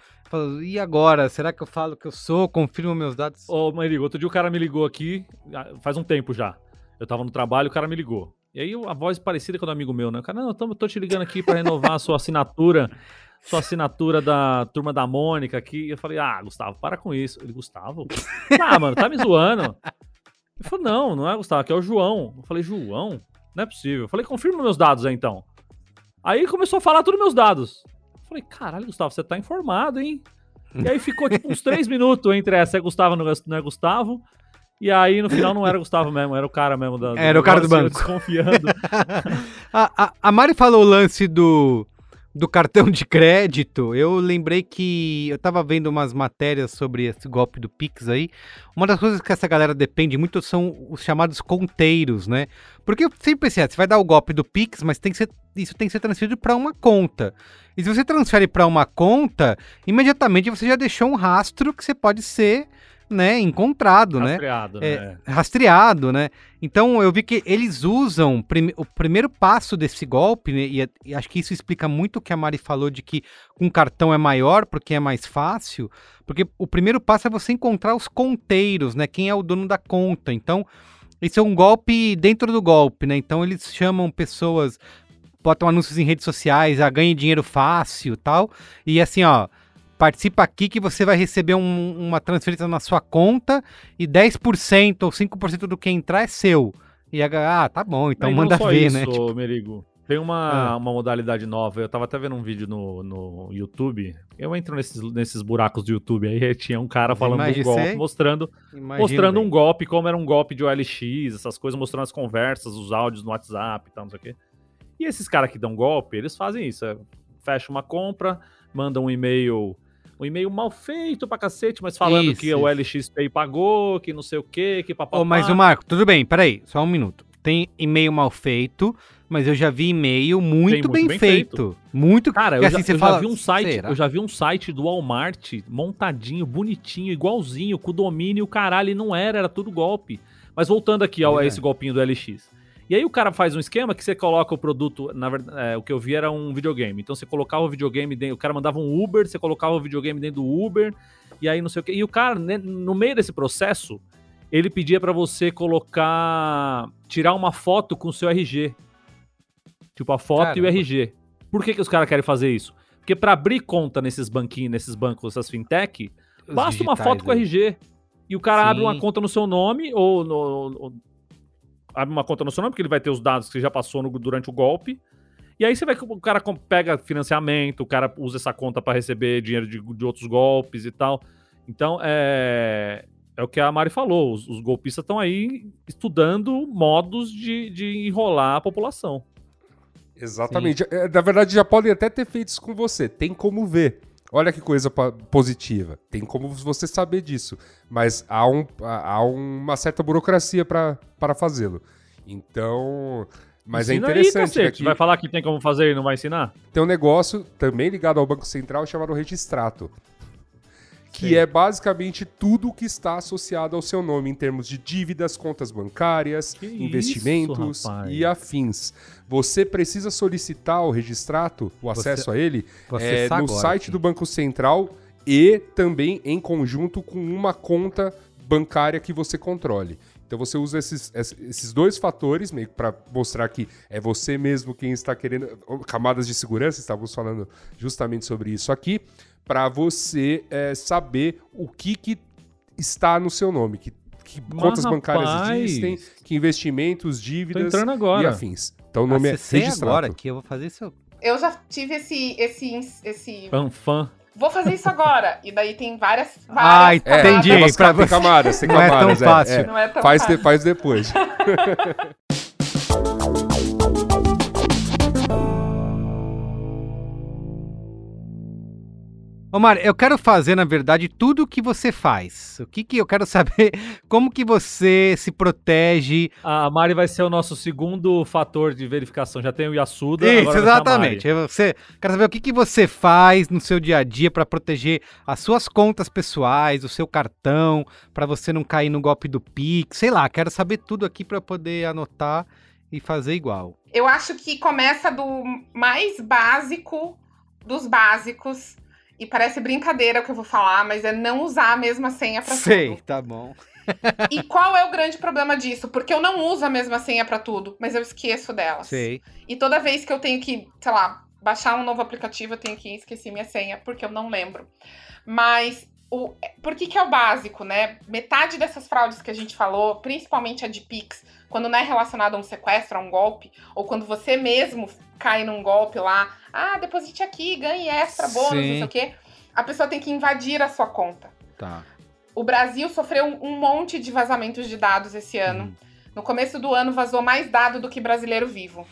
E agora? Será que eu falo que eu sou? Confirmo meus dados? Ô, Marigo, outro dia o cara me ligou aqui, ah, faz um tempo já. Eu tava no trabalho, o cara me ligou. E aí a voz parecida com a do amigo meu, né? O cara, não, eu tô, tô te ligando aqui para renovar a sua assinatura, sua assinatura da turma da Mônica aqui. Eu falei, ah, Gustavo, para com isso. Ele, Gustavo? Ah, mano, tá me zoando. Ele falou, não, não é Gustavo, aqui é o João. Eu falei, João? Não é possível. Eu falei, confirma meus dados aí então. Aí começou a falar todos meus dados. Falei, caralho, Gustavo, você tá informado, hein? E aí ficou tipo uns três minutos entre essa é Gustavo não é Gustavo. E aí, no final, não era o Gustavo mesmo, era o cara mesmo. Da, era o cara do banco. Desconfiando. a, a, a Mari falou o lance do, do cartão de crédito. Eu lembrei que eu tava vendo umas matérias sobre esse golpe do Pix aí. Uma das coisas que essa galera depende muito são os chamados conteiros, né? Porque eu sempre pensei, ah, você vai dar o golpe do Pix, mas tem que ser, isso tem que ser transferido para uma conta. E se você transfere para uma conta, imediatamente você já deixou um rastro que você pode ser né, encontrado, né? rastreado, né? É, rastreado, né? Então eu vi que eles usam prim o primeiro passo desse golpe, né, e, e, acho que isso explica muito o que a Mari falou de que um cartão é maior porque é mais fácil, porque o primeiro passo é você encontrar os conteiros, né? Quem é o dono da conta. Então, isso é um golpe dentro do golpe, né? Então eles chamam pessoas, botam anúncios em redes sociais, a ah, ganhe dinheiro fácil, tal, e assim, ó, participa aqui que você vai receber um, uma transferência na sua conta e 10% ou 5% do que entrar é seu. E ah, tá bom, então manda ver, isso, né? Tipo... Merigo. Tem uma, ah. uma modalidade nova. Eu tava até vendo um vídeo no, no YouTube. Eu entro nesses, nesses buracos do YouTube aí. Tinha um cara falando um golpe, mostrando, mostrando um golpe, como era um golpe de OLX, essas coisas, mostrando as conversas, os áudios no WhatsApp e tal, não sei o quê. E esses caras que dão golpe, eles fazem isso. É, fecha uma compra, mandam um e-mail um e-mail mal feito pra cacete, mas falando Isso, que o LXPay pagou, que não sei o quê, que papapá. Ô, mas o Marco, tudo bem, peraí, só um minuto. Tem e-mail mal feito, mas eu já vi e-mail muito, muito bem, bem feito. Muito Cara, eu, assim, já, eu fala, já vi um site, será? eu já vi um site do Walmart montadinho, bonitinho, igualzinho, com domínio, caralho, e não era, era tudo golpe. Mas voltando aqui ao, a É. esse golpinho do LX. E aí o cara faz um esquema que você coloca o produto, na verdade, é, o que eu vi era um videogame. Então você colocava o videogame dentro, o cara mandava um Uber, você colocava o videogame dentro do Uber, e aí não sei o quê. E o cara, né, no meio desse processo, ele pedia pra você colocar, tirar uma foto com o seu RG. Tipo a foto e o Caramba. RG. Por que, que os caras querem fazer isso? Porque pra abrir conta nesses banquinhos, nesses bancos, essas fintech, Os basta uma foto com aí. RG. E o cara abre uma Sim. conta no seu nome, ou, no- ou- abre uma conta no seu nome, porque ele vai ter os dados que você já passou no- durante o golpe. E aí você vai que o cara pega financiamento, o cara usa essa conta pra receber dinheiro de, de outros golpes e tal. Então, é, é o que a Mari falou. Os, os golpistas estão aí estudando modos de, de enrolar a população. Exatamente. É, Na verdade, já podem até ter feito isso com você. Tem como ver. Olha que coisa positiva. Tem como você saber disso. Mas há, um- há- uma certa burocracia para fazê-lo. Então. Mas é Ensina interessante. Aí, que Vai falar que tem como fazer e não vai ensinar? tem um negócio também ligado ao Banco Central chamado Registrato. Que Sei. é basicamente tudo o que está associado ao seu nome em termos de dívidas, contas bancárias, Que isso, investimentos rapaz. e afins. Você precisa solicitar o registrato, o Você- acesso a ele, é, no agora site aqui. do Banco Central e também em conjunto com uma conta bancária que você controle. Então você usa esses, es- esses dois fatores meio para mostrar que é você mesmo quem está querendo camadas de segurança. Estávamos falando justamente sobre isso aqui para você é, saber o que, que está no seu nome, que, que Mas, contas bancárias rapaz, existem, que investimentos, dívidas entrando e afins. Então o nome Acessei é registrado. agora aqui, eu vou fazer isso. Eu já tive esse. esse, esse... Fanfan. Vou fazer isso agora. E daí tem várias. Ah, várias É, Entendi, tem, umas- pra tem camadas, tem Não é tão camadas. fácil. Não é tão faz, de- fácil. faz depois. Ô, Mário, eu quero fazer, na verdade, tudo o que você faz. O que que eu quero saber? Como que você se protege? A Mari vai ser o nosso segundo fator de verificação. Já tem o Yasuda. Isso, agora vai ser a exatamente. Você, quero saber o que que você faz no seu dia a dia para proteger as suas contas pessoais, o seu cartão, para você não cair no golpe do Pix. Sei lá, quero saber tudo aqui para poder anotar e fazer igual. Eu acho que começa do mais básico dos básicos. E parece brincadeira o que eu vou falar, mas é não usar a mesma senha Sei, tudo. tá bom. E qual é o grande problema disso? Porque eu não uso a mesma senha pra tudo, mas eu esqueço delas. Sei. E toda vez que eu tenho que, sei lá, baixar um novo aplicativo, eu tenho que esquecer minha senha, porque eu não lembro. Mas o, por que, que é o básico, né? Metade dessas fraudes que a gente falou, principalmente a de Pix, quando não é relacionado a um sequestro, a um golpe, ou quando você mesmo cai num golpe lá, ah, deposite aqui, ganhe extra, bônus, não Sim. sei o quê, a pessoa tem que invadir a sua conta. Tá. O Brasil sofreu um um monte de vazamentos de dados esse ano. Uhum. No começo do ano vazou mais dado do que brasileiro vivo.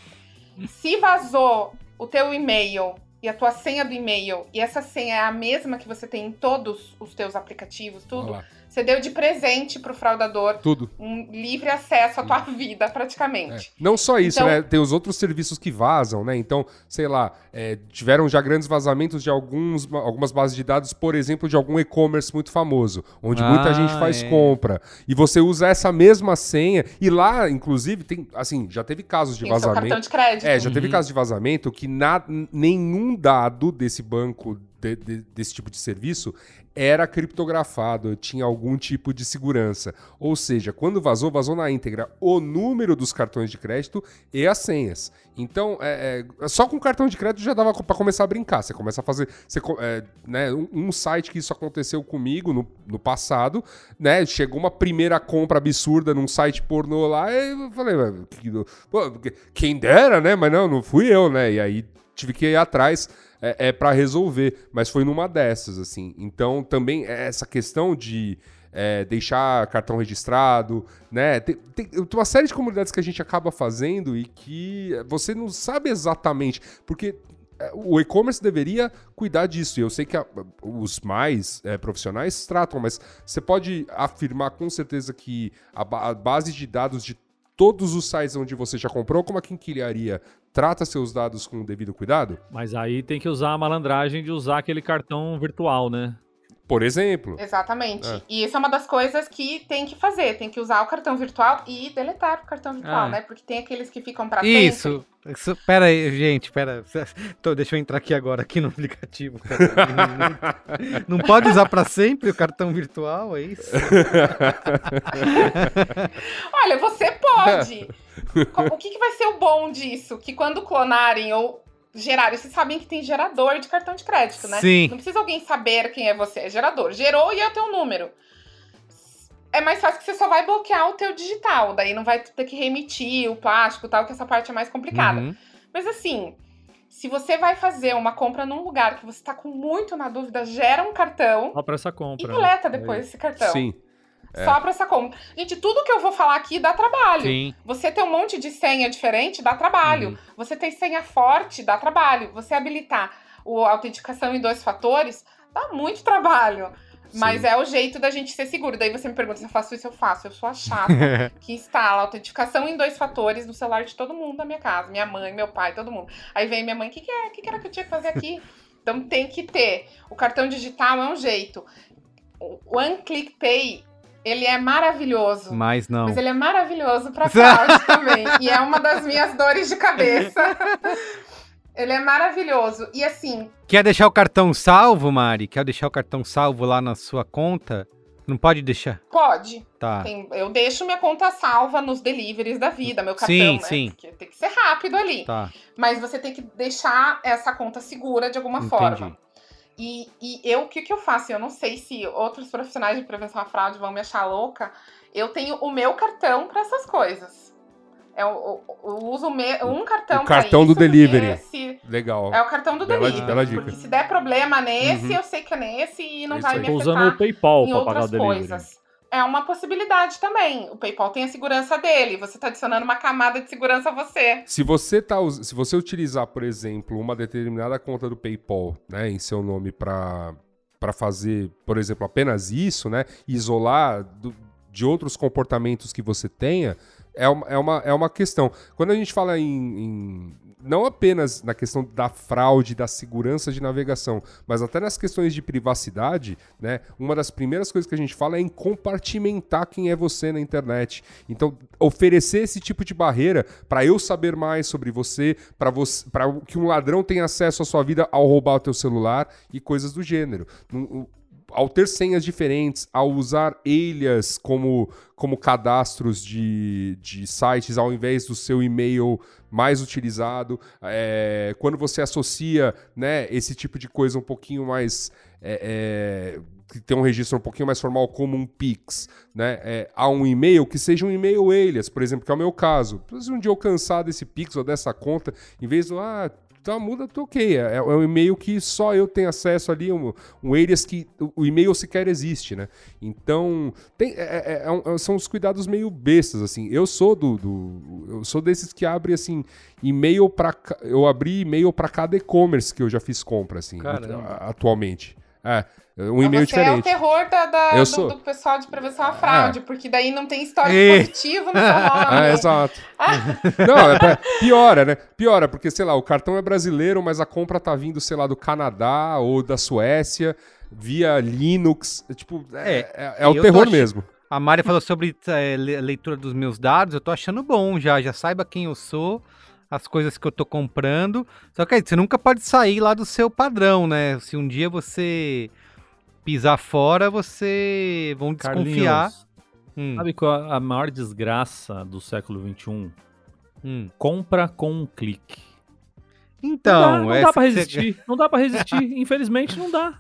Se vazou o teu e-mail e a tua senha do e-mail e essa senha é a mesma que você tem em todos os teus aplicativos, tudo, Olha lá. Você deu de presente pro fraudador Tudo. um livre acesso à tua vida, É. praticamente. Não só isso, Então- né? Tem os outros serviços que vazam, né? Então, sei lá, é, tiveram já grandes vazamentos de alguns, algumas bases de dados, por exemplo, de algum e-commerce muito famoso, onde muita Ah, gente faz é. compra. E você usa essa mesma senha, e lá, inclusive, tem, assim, já teve casos de Tem o seu vazamento. cartão de crédito. É, já teve Uhum. casos de vazamento que na- nenhum dado desse banco, de- de- desse tipo de serviço, era criptografado, tinha algum tipo de segurança. Ou seja, quando vazou, vazou na íntegra o número dos cartões de crédito e as senhas. Então, é, é, só com cartão de crédito já dava para começar a brincar. Você começa a fazer. Você, é, né, um, site que isso aconteceu comigo no, no passado, né? Chegou uma primeira compra absurda num site pornô lá, e eu falei, "Mas, que- pô, quem dera, né? Mas não, não fui eu, né? E aí tive que ir atrás é, é para resolver, mas foi numa dessas, assim. Então, também é essa questão de é, deixar cartão registrado, né? Tem, tem- uma série de comunidades que a gente acaba fazendo e que você não sabe exatamente, porque é, o e-commerce deveria cuidar disso. E eu sei que a, os mais é, profissionais tratam, mas você pode afirmar com certeza que a, a, base de dados de todos os sites onde você já comprou, como a quinquilharia trata seus dados com o devido cuidado? Mas aí tem que usar a malandragem de usar aquele cartão virtual, né? Por exemplo. Exatamente. É. E isso é uma das coisas que tem que fazer. Tem que usar o cartão virtual e deletar o cartão virtual, ah. né? Porque tem aqueles que ficam para sempre. Isso. Isso, pera aí, gente, pera. Tô, deixa eu entrar aqui agora, aqui no aplicativo. não, pode usar para sempre o cartão virtual, é isso? Olha, você pode. O que, que vai ser o bom disso? Que quando clonarem ou gerar. Vocês sabem que tem gerador de cartão de crédito, né? Sim. Não precisa alguém saber quem é você. É gerador. Gerou e é o teu número. É mais fácil que você só vai bloquear o teu digital. Daí não vai ter que remitir o plástico e tal, que essa parte é mais complicada. Uhum. Mas assim, se você vai fazer uma compra num lugar que você tá com muito na dúvida, gera um cartão. Só pra essa compra. E deleta né? depois é. esse cartão. Sim. É. Só pra essa conta. Gente, tudo que eu vou falar aqui dá trabalho. Sim. Você ter um monte de senha diferente dá trabalho. Uhum. Você ter senha forte dá trabalho. Você habilitar a autenticação em dois fatores dá muito trabalho. Mas Sim. é o jeito da gente ser seguro. Daí você me pergunta se eu faço isso, eu faço. Eu sou a chata que instala autenticação em dois fatores no celular de todo mundo da minha casa. Minha mãe, meu pai, todo mundo. Aí vem minha mãe, o que, que, é? que, que era que eu tinha que fazer aqui? Então tem que ter. O cartão digital é um jeito. O One Click Pay ele é maravilhoso. Mas não. Mas ele é maravilhoso pra fraude também. E é uma das minhas dores de cabeça. ele é maravilhoso. E assim. Quer deixar o cartão salvo, Mari? Quer deixar o cartão salvo lá na sua conta? Não pode deixar? Pode. Tá. Tem, eu deixo minha conta salva nos deliveries da vida, meu cartão, sim, né? Sim, Porque tem que ser rápido ali. Tá. Mas você tem que deixar essa conta segura de alguma Entendi. forma. E, e eu, o que, que eu faço? Eu não sei se outros profissionais de prevenção à fraude vão me achar louca. Eu tenho o meu cartão para essas coisas. Eu, eu, eu uso me, um cartão. O cartão do delivery. Esse, Legal. É o cartão do bela, delivery. Bela dica. Porque se der problema nesse, uhum. eu sei que é nesse e não Isso vai aí. me afetar. Tô usando o PayPal para pagar o delivery. Coisas é uma possibilidade também. O PayPal tem a segurança dele. Você está adicionando uma camada de segurança a você. Se você tá, se você utilizar, por exemplo, uma determinada conta do PayPal, né, em seu nome para para fazer, por exemplo, apenas isso, né, isolar do, de outros comportamentos que você tenha, é uma, é uma, é uma questão. Quando a gente fala em, em não apenas na questão da fraude, da segurança de navegação, mas até nas questões de privacidade, né? Uma das primeiras coisas que a gente fala é em compartimentar quem é você na internet. Então, oferecer esse tipo de barreira para eu saber mais sobre você, para você, para que um ladrão tenha acesso à sua vida ao roubar o teu celular e coisas do gênero ao ter senhas diferentes, ao usar alias como, como cadastros de, de sites ao invés do seu e-mail mais utilizado, é, quando você associa né, esse tipo de coisa um pouquinho mais. É, é, que tem um registro um pouquinho mais formal, como um Pix, né, é, a um e-mail, que seja um e-mail alias, por exemplo, que é o meu caso. Se um dia eu cansar desse Pix ou dessa conta, em vez do, ah, então muda, tô ok. É, é um e-mail que só eu tenho acesso ali, um, um alias que o e-mail sequer existe, né? Então, tem, é, é, é, é são os cuidados meio bestas, assim. Eu sou do, do eu sou desses que abre, assim, e-mail para Eu abri e-mail para cada e-commerce que eu já fiz compra, assim, Caramba. atualmente. É, um e-mail diferente. é o terror da, da do, sou... do, pessoal de prevenção à fraude, é. porque daí não tem história e... positivo no seu nome. É, exato. não, é pra... piora, né? Piora, porque, sei lá, o cartão é brasileiro, mas a compra tá vindo, sei lá, do Canadá ou da Suécia, via Linux. Tipo, é, é, é, é o terror mesmo. A Mari falou sobre é, leitura dos meus dados, eu tô achando bom já, já saiba quem eu sou as coisas que eu tô comprando. Só que aí, você nunca pode sair lá do seu padrão, né? Se um dia você pisar fora, você vão desconfiar. Hum. Sabe qual a maior desgraça do século XXI? Hum. Compra com um clique. Então, não dá, não dá pra resistir. Você... Não dá pra resistir. Infelizmente, não dá.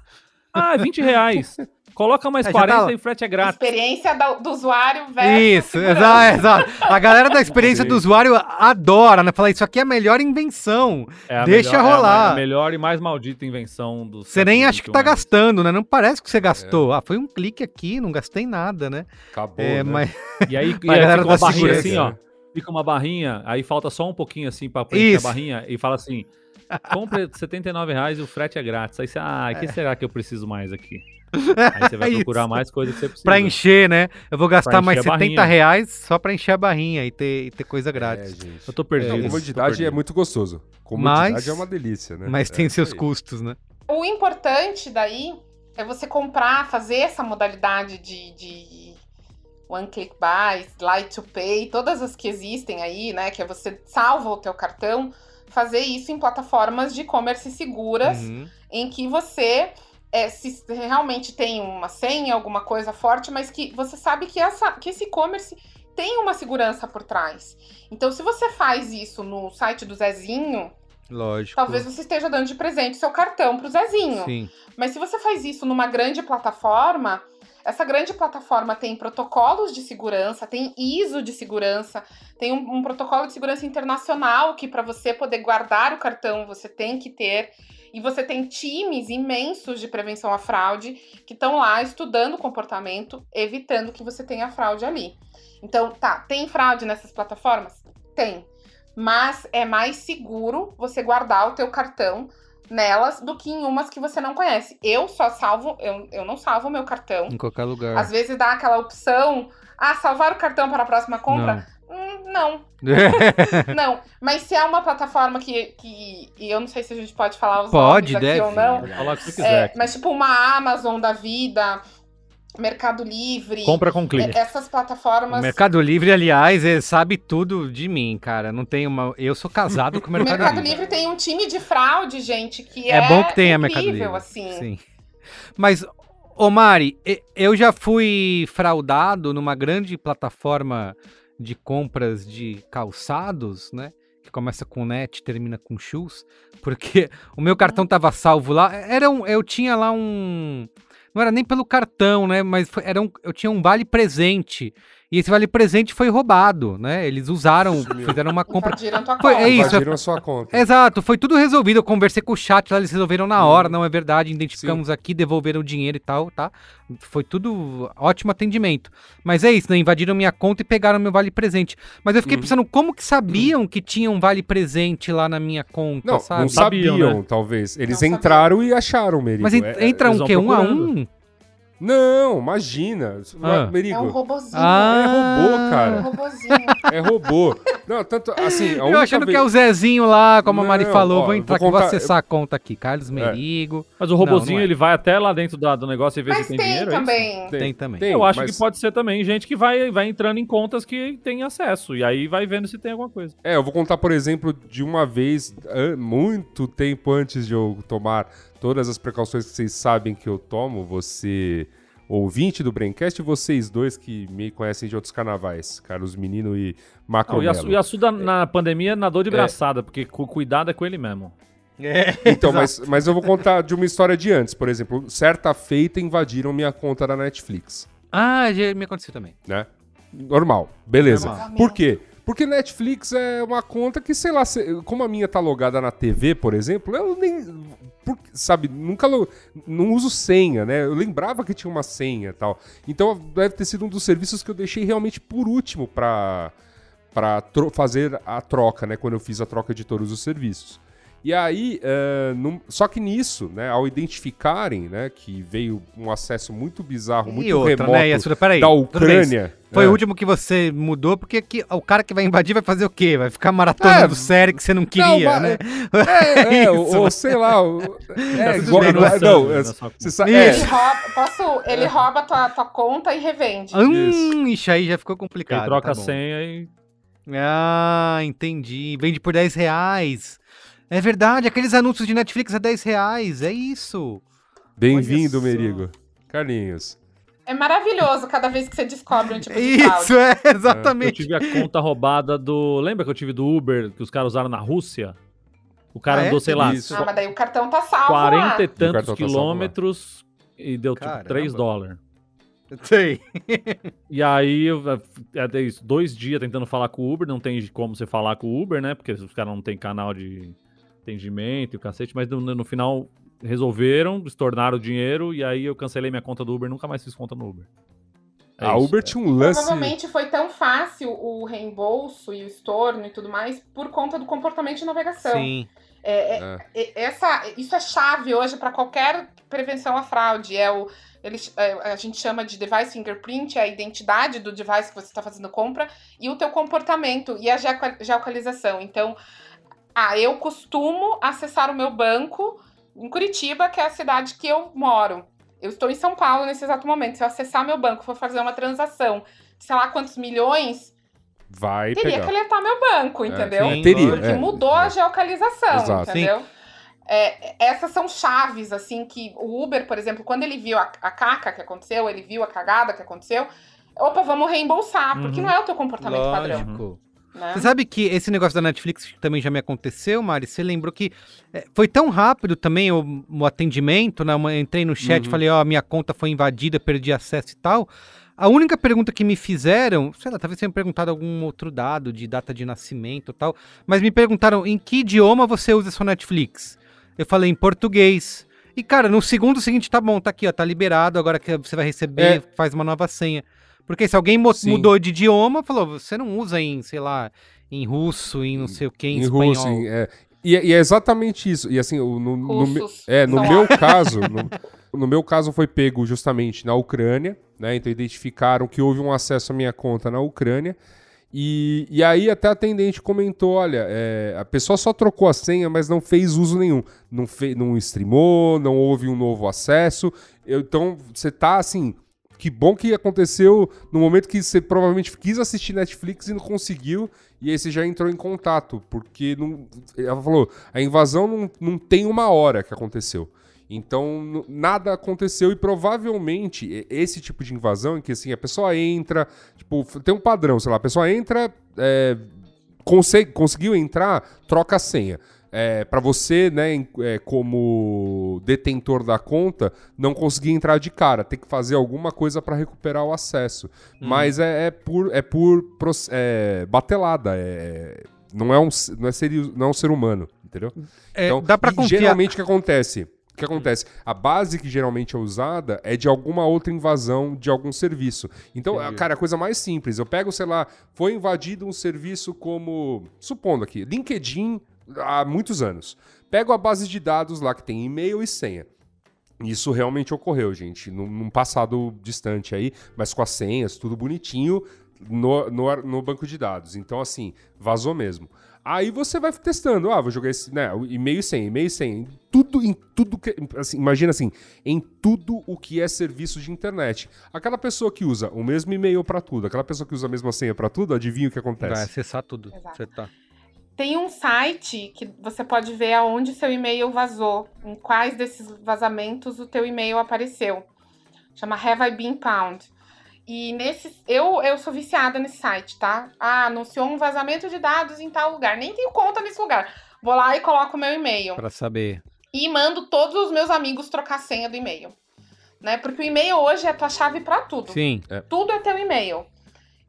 Ah, 20 é reais. Coloca mais é, 40 tá... e frete é grátis. Experiência do, do usuário versus. Isso, exato, exato. A galera da experiência do usuário adora, né? Falar, isso aqui é a melhor invenção. É Deixa melhor, rolar. É a, melhor e mais maldita invenção do Você nem acha que tá gastando, né? Não parece que você gastou. É. Ah, foi um clique aqui, não gastei nada, né? Acabou. É, né? mas... E aí, e aí fica uma barrinha assim, ó. Fica uma barrinha, aí falta só um pouquinho assim pra preencher a barrinha e fala assim. Compra 79 reais e o frete é grátis. Aí você, ah, o que será que eu preciso mais aqui? Aí você vai É procurar mais coisas que você precisa. Pra encher, né? Eu vou gastar mais encher a 70 barrinha. reais só pra encher a barrinha e ter, e ter coisa É, grátis. gente. Eu tô perdido. Isso, comodidade é muito gostoso. Comodidade Mas- é uma delícia, né? Mas É tem isso seus custos, né? O importante daí é você comprar, fazer essa modalidade de, de one click buy, light to pay, todas as que existem aí, né? Que é você salva o teu cartão, fazer isso em plataformas de e-commerce seguras, Uhum. em que você é, se realmente tem uma senha, alguma coisa forte, mas que você sabe que, essa, que esse e-commerce tem uma segurança por trás. Então, se você faz isso no site do Zezinho, Lógico. talvez você esteja dando de presente seu cartão pro Zezinho. Sim. Mas se você faz isso numa grande plataforma, essa grande plataforma tem protocolos de segurança, tem ISO de segurança, tem um, um protocolo de segurança internacional que para você poder guardar o cartão você tem que ter. E você tem times imensos de prevenção à fraude que estão lá estudando o comportamento, evitando que você tenha fraude ali. Então, tá, tem fraude nessas plataformas? Tem. Mas é mais seguro você guardar o teu cartão nelas do que em umas que você não conhece. Eu só salvo, eu, eu não salvo o meu cartão. Em qualquer lugar. Às vezes dá aquela opção, ah, salvar o cartão para a próxima compra? Hum, não, não. Mas se é uma plataforma que, que. E eu não sei se a gente pode falar os Pode, nomes aqui deve. ou não. Pode falar o que É, quiser. mas tipo uma Amazon da vida, Mercado Livre. Compra com clique. é, Essas O plataformas. Mercado Livre, aliás, ele sabe tudo de mim, cara. Não tem uma. Eu sou casado com o O Mercado, Mercado Livre. Livre tem um time de fraude, gente, que é, É bom que tenha incrível, Mercado Livre. assim. Sim. Mas, ô Mari, eu já fui fraudado numa grande plataforma de compras de calçados, né? Que começa com net, termina com shoes, porque o meu cartão tava salvo lá. Era um, eu tinha lá um. Não era nem pelo cartão, né? Mas foi- era um, eu tinha um vale presente. E esse vale presente foi roubado, né? Eles usaram, fizeram uma compra. Invadiram tua Foi- conta. é isso, Invadiram a sua conta. Exato, foi tudo resolvido. Eu conversei com o chat lá, eles resolveram na hora, não é verdade. Identificamos aqui, devolveram o dinheiro e tal, tá? Foi tudo ótimo atendimento. Mas é isso, né? Invadiram minha conta e pegaram meu vale presente. Mas eu fiquei Uhum. pensando, como que sabiam que tinha um vale presente lá na minha conta, Não, sabe? não sabiam, Sabiam, né? talvez. Eles sabiam. entraram e acharam, Merigo. Mas en- É- entra eles um quê? Um a um? Não, imagina. Ah. Merigo, É um robozinho. Ah, é robô, É um cara. robozinho. É robô. Não, tanto assim, a Eu achando vez... que é o Zezinho lá, como a Mari Não, falou. ó, vou entrar vou aqui, vou contar- acessar a conta aqui. Carlos Merigo. Mas o robozinho, não é. ele vai até lá dentro da- do negócio e vê Mas se tem, tem dinheiro. é também. Tem também. tem, Eu acho mas- que pode ser também gente que vai, vai entrando em contas que tem acesso. E aí vai vendo se tem alguma coisa. É, eu vou contar, por exemplo, de uma vez, muito tempo antes de eu tomar todas as precauções que vocês sabem que eu tomo, você, ouvinte do Braincast, e vocês dois que me conhecem de outros carnavais, Carlos Menino e Ah, Macro o Yasu, o Yasu da- na pandemia nadou de É. braçada, porque cu- cuidado é com ele mesmo. Então, mas, mas eu vou contar de uma história de antes. Por exemplo, certa feita invadiram minha conta da Netflix, Ah, já me aconteceu também. né? Normal, beleza. Normal. Por quê? Porque Netflix é uma conta que, sei lá, como a minha tá logada na TV, por exemplo, eu nem. Por- sabe, nunca. não uso senha, né? Eu lembrava que tinha uma senha tal. Então deve ter sido um dos serviços que eu deixei realmente por último pra tro- fazer a troca, né? Quando eu fiz a troca de todos os serviços. E aí, eh, num- só que nisso, né, ao identificarem, né, que veio um acesso muito bizarro, muito e outra, remoto né? Yasuda, peraí. da Ucrânia. Foi É. o último que você mudou, porque aqui, o cara que vai invadir vai fazer o quê? Vai ficar maratonando É, série que você não queria, mas- né? É, é, ou, Isso. ou sei lá. o- É, igual, não, não é não, né, é- você sabe, é, Ele rouba, posso, ele rouba tua, tua conta e revende. Hum, isso aí já ficou complicado. troca tá a senha e. Ah, entendi. Vende por 10 reais. É verdade, aqueles anúncios de Netflix a 10 reais, é isso. Bem-vindo. Merigo. Carlinhos. É maravilhoso cada vez que você descobre um tipo de fraude. Isso, é, Eu exatamente. tive a conta roubada do. Lembra que eu tive do Uber que os caras usaram na Rússia? O cara Ah, é? andou, sei lá, Isso. Ah, mas daí o cartão tá salvo 40 lá. e tantos tá quilômetros e deu tipo Caramba. 3 dólares. Sei. E aí, eu é, é isso, dois dias tentando falar com o Uber, não tem como você falar com o Uber, né? Porque os caras não tem canal de atendimento e o cacete, mas no, no final resolveram, estornaram o dinheiro e aí eu cancelei minha conta do Uber, nunca mais fiz conta no Uber. É a isso. Uber tinha um lance. Provavelmente foi tão fácil o reembolso e o estorno e tudo mais por conta do comportamento de navegação. Sim. É, é, é. Essa, isso é chave hoje para qualquer prevenção à fraude. É o, eles, é, a gente chama de device fingerprint, é a identidade do device que você está fazendo compra, e o teu comportamento e a geocalização. Então, ah, eu costumo acessar o meu banco em Curitiba, que é a cidade que eu moro. Eu estou em São Paulo nesse exato momento. Se eu acessar meu banco, for fazer uma transação, sei lá quantos milhões, vai teria pegar. que alertar meu banco, entendeu? É, sim, teria, Porque é, mudou é. a geocalização, Exato. entendeu? É, essas são chaves, assim, que o Uber, por exemplo, quando ele viu a, a caca que aconteceu, ele viu a cagada que aconteceu, opa, vamos reembolsar, porque Uhum. não é o teu comportamento padrão. Né? Você sabe que esse negócio da Netflix também já me aconteceu, Mari? Você lembrou que é, foi tão rápido também o, o atendimento, né? Eu entrei no chat, Uhum. falei, ó, minha conta foi invadida, perdi acesso e tal. A única pergunta que me fizeram, sei lá, talvez tenham perguntado algum outro dado de data de nascimento e tal, mas me perguntaram em que idioma você usa sua Netflix. Eu falei em português. E, cara, no segundo seguinte, tá bom, tá aqui, ó, tá liberado, agora que você vai receber, É. faz uma nova senha. Porque se alguém Sim. mudou de idioma, falou, você não usa em, sei lá, em russo, em não sei o que, em, em espanhol. russo, em- é. E, é- e é exatamente isso. E assim, no, no, Russos é, no meu caso, no, no meu caso foi pego justamente na Ucrânia, né? Então identificaram que houve um acesso à minha conta na Ucrânia. E, e aí até a atendente comentou, olha, é, a pessoa só trocou a senha, mas não fez uso nenhum. Não, fe, não streamou, não houve um novo acesso. Eu- então você tá assim, que bom que aconteceu no momento que você provavelmente quis assistir Netflix e não conseguiu, e aí você já entrou em contato, porque não, ela falou, a invasão não, não tem uma hora que aconteceu. Então, nada aconteceu e provavelmente esse tipo de invasão em que assim, a pessoa entra, tipo, tem um padrão, sei lá, a pessoa entra, é, consegue, conseguiu entrar, troca a senha. É, para você, né, é, como detentor da conta, não conseguir entrar de cara, tem que fazer alguma coisa para recuperar o acesso. Mas é, é por, é por é, batelada, é, não, é um, não, é ser, não é um ser humano, entendeu? É, Então, dá pra e confiar. geralmente o que acontece? O que acontece? A base que geralmente é usada é de alguma outra invasão de algum serviço. Então, cara, a coisa mais simples. Eu pego, sei lá, foi invadido um serviço como, supondo aqui, LinkedIn há muitos anos. Pego a base de dados lá que tem e-mail e senha. Isso realmente ocorreu, gente, num, num passado distante aí, mas com as senhas, tudo bonitinho no, no, no banco de dados. Então, assim, vazou mesmo. Aí você vai testando, ah, vou jogar esse, né, e-mail e senha, e-mail e senha, em tudo, em tudo que, assim, imagina assim, em tudo o que é serviço de internet. Aquela pessoa que usa o mesmo e-mail pra tudo, aquela pessoa que usa a mesma senha pra tudo, adivinha o que Vai acontece? acessar tudo. Exato. Você tá. Tem um site que você pode ver aonde seu e-mail vazou, em quais desses vazamentos o teu e-mail apareceu. Chama Have I Been Found. E nesse, eu, eu sou viciada nesse site, tá? Ah, anunciou um vazamento de dados em tal lugar. Nem tenho conta nesse lugar. Vou lá e coloco o meu e-mail. Pra saber. E mando todos os meus amigos trocar a senha do e-mail. Né? Porque o e-mail hoje é a tua chave pra tudo. Sim. Tudo é teu e-mail.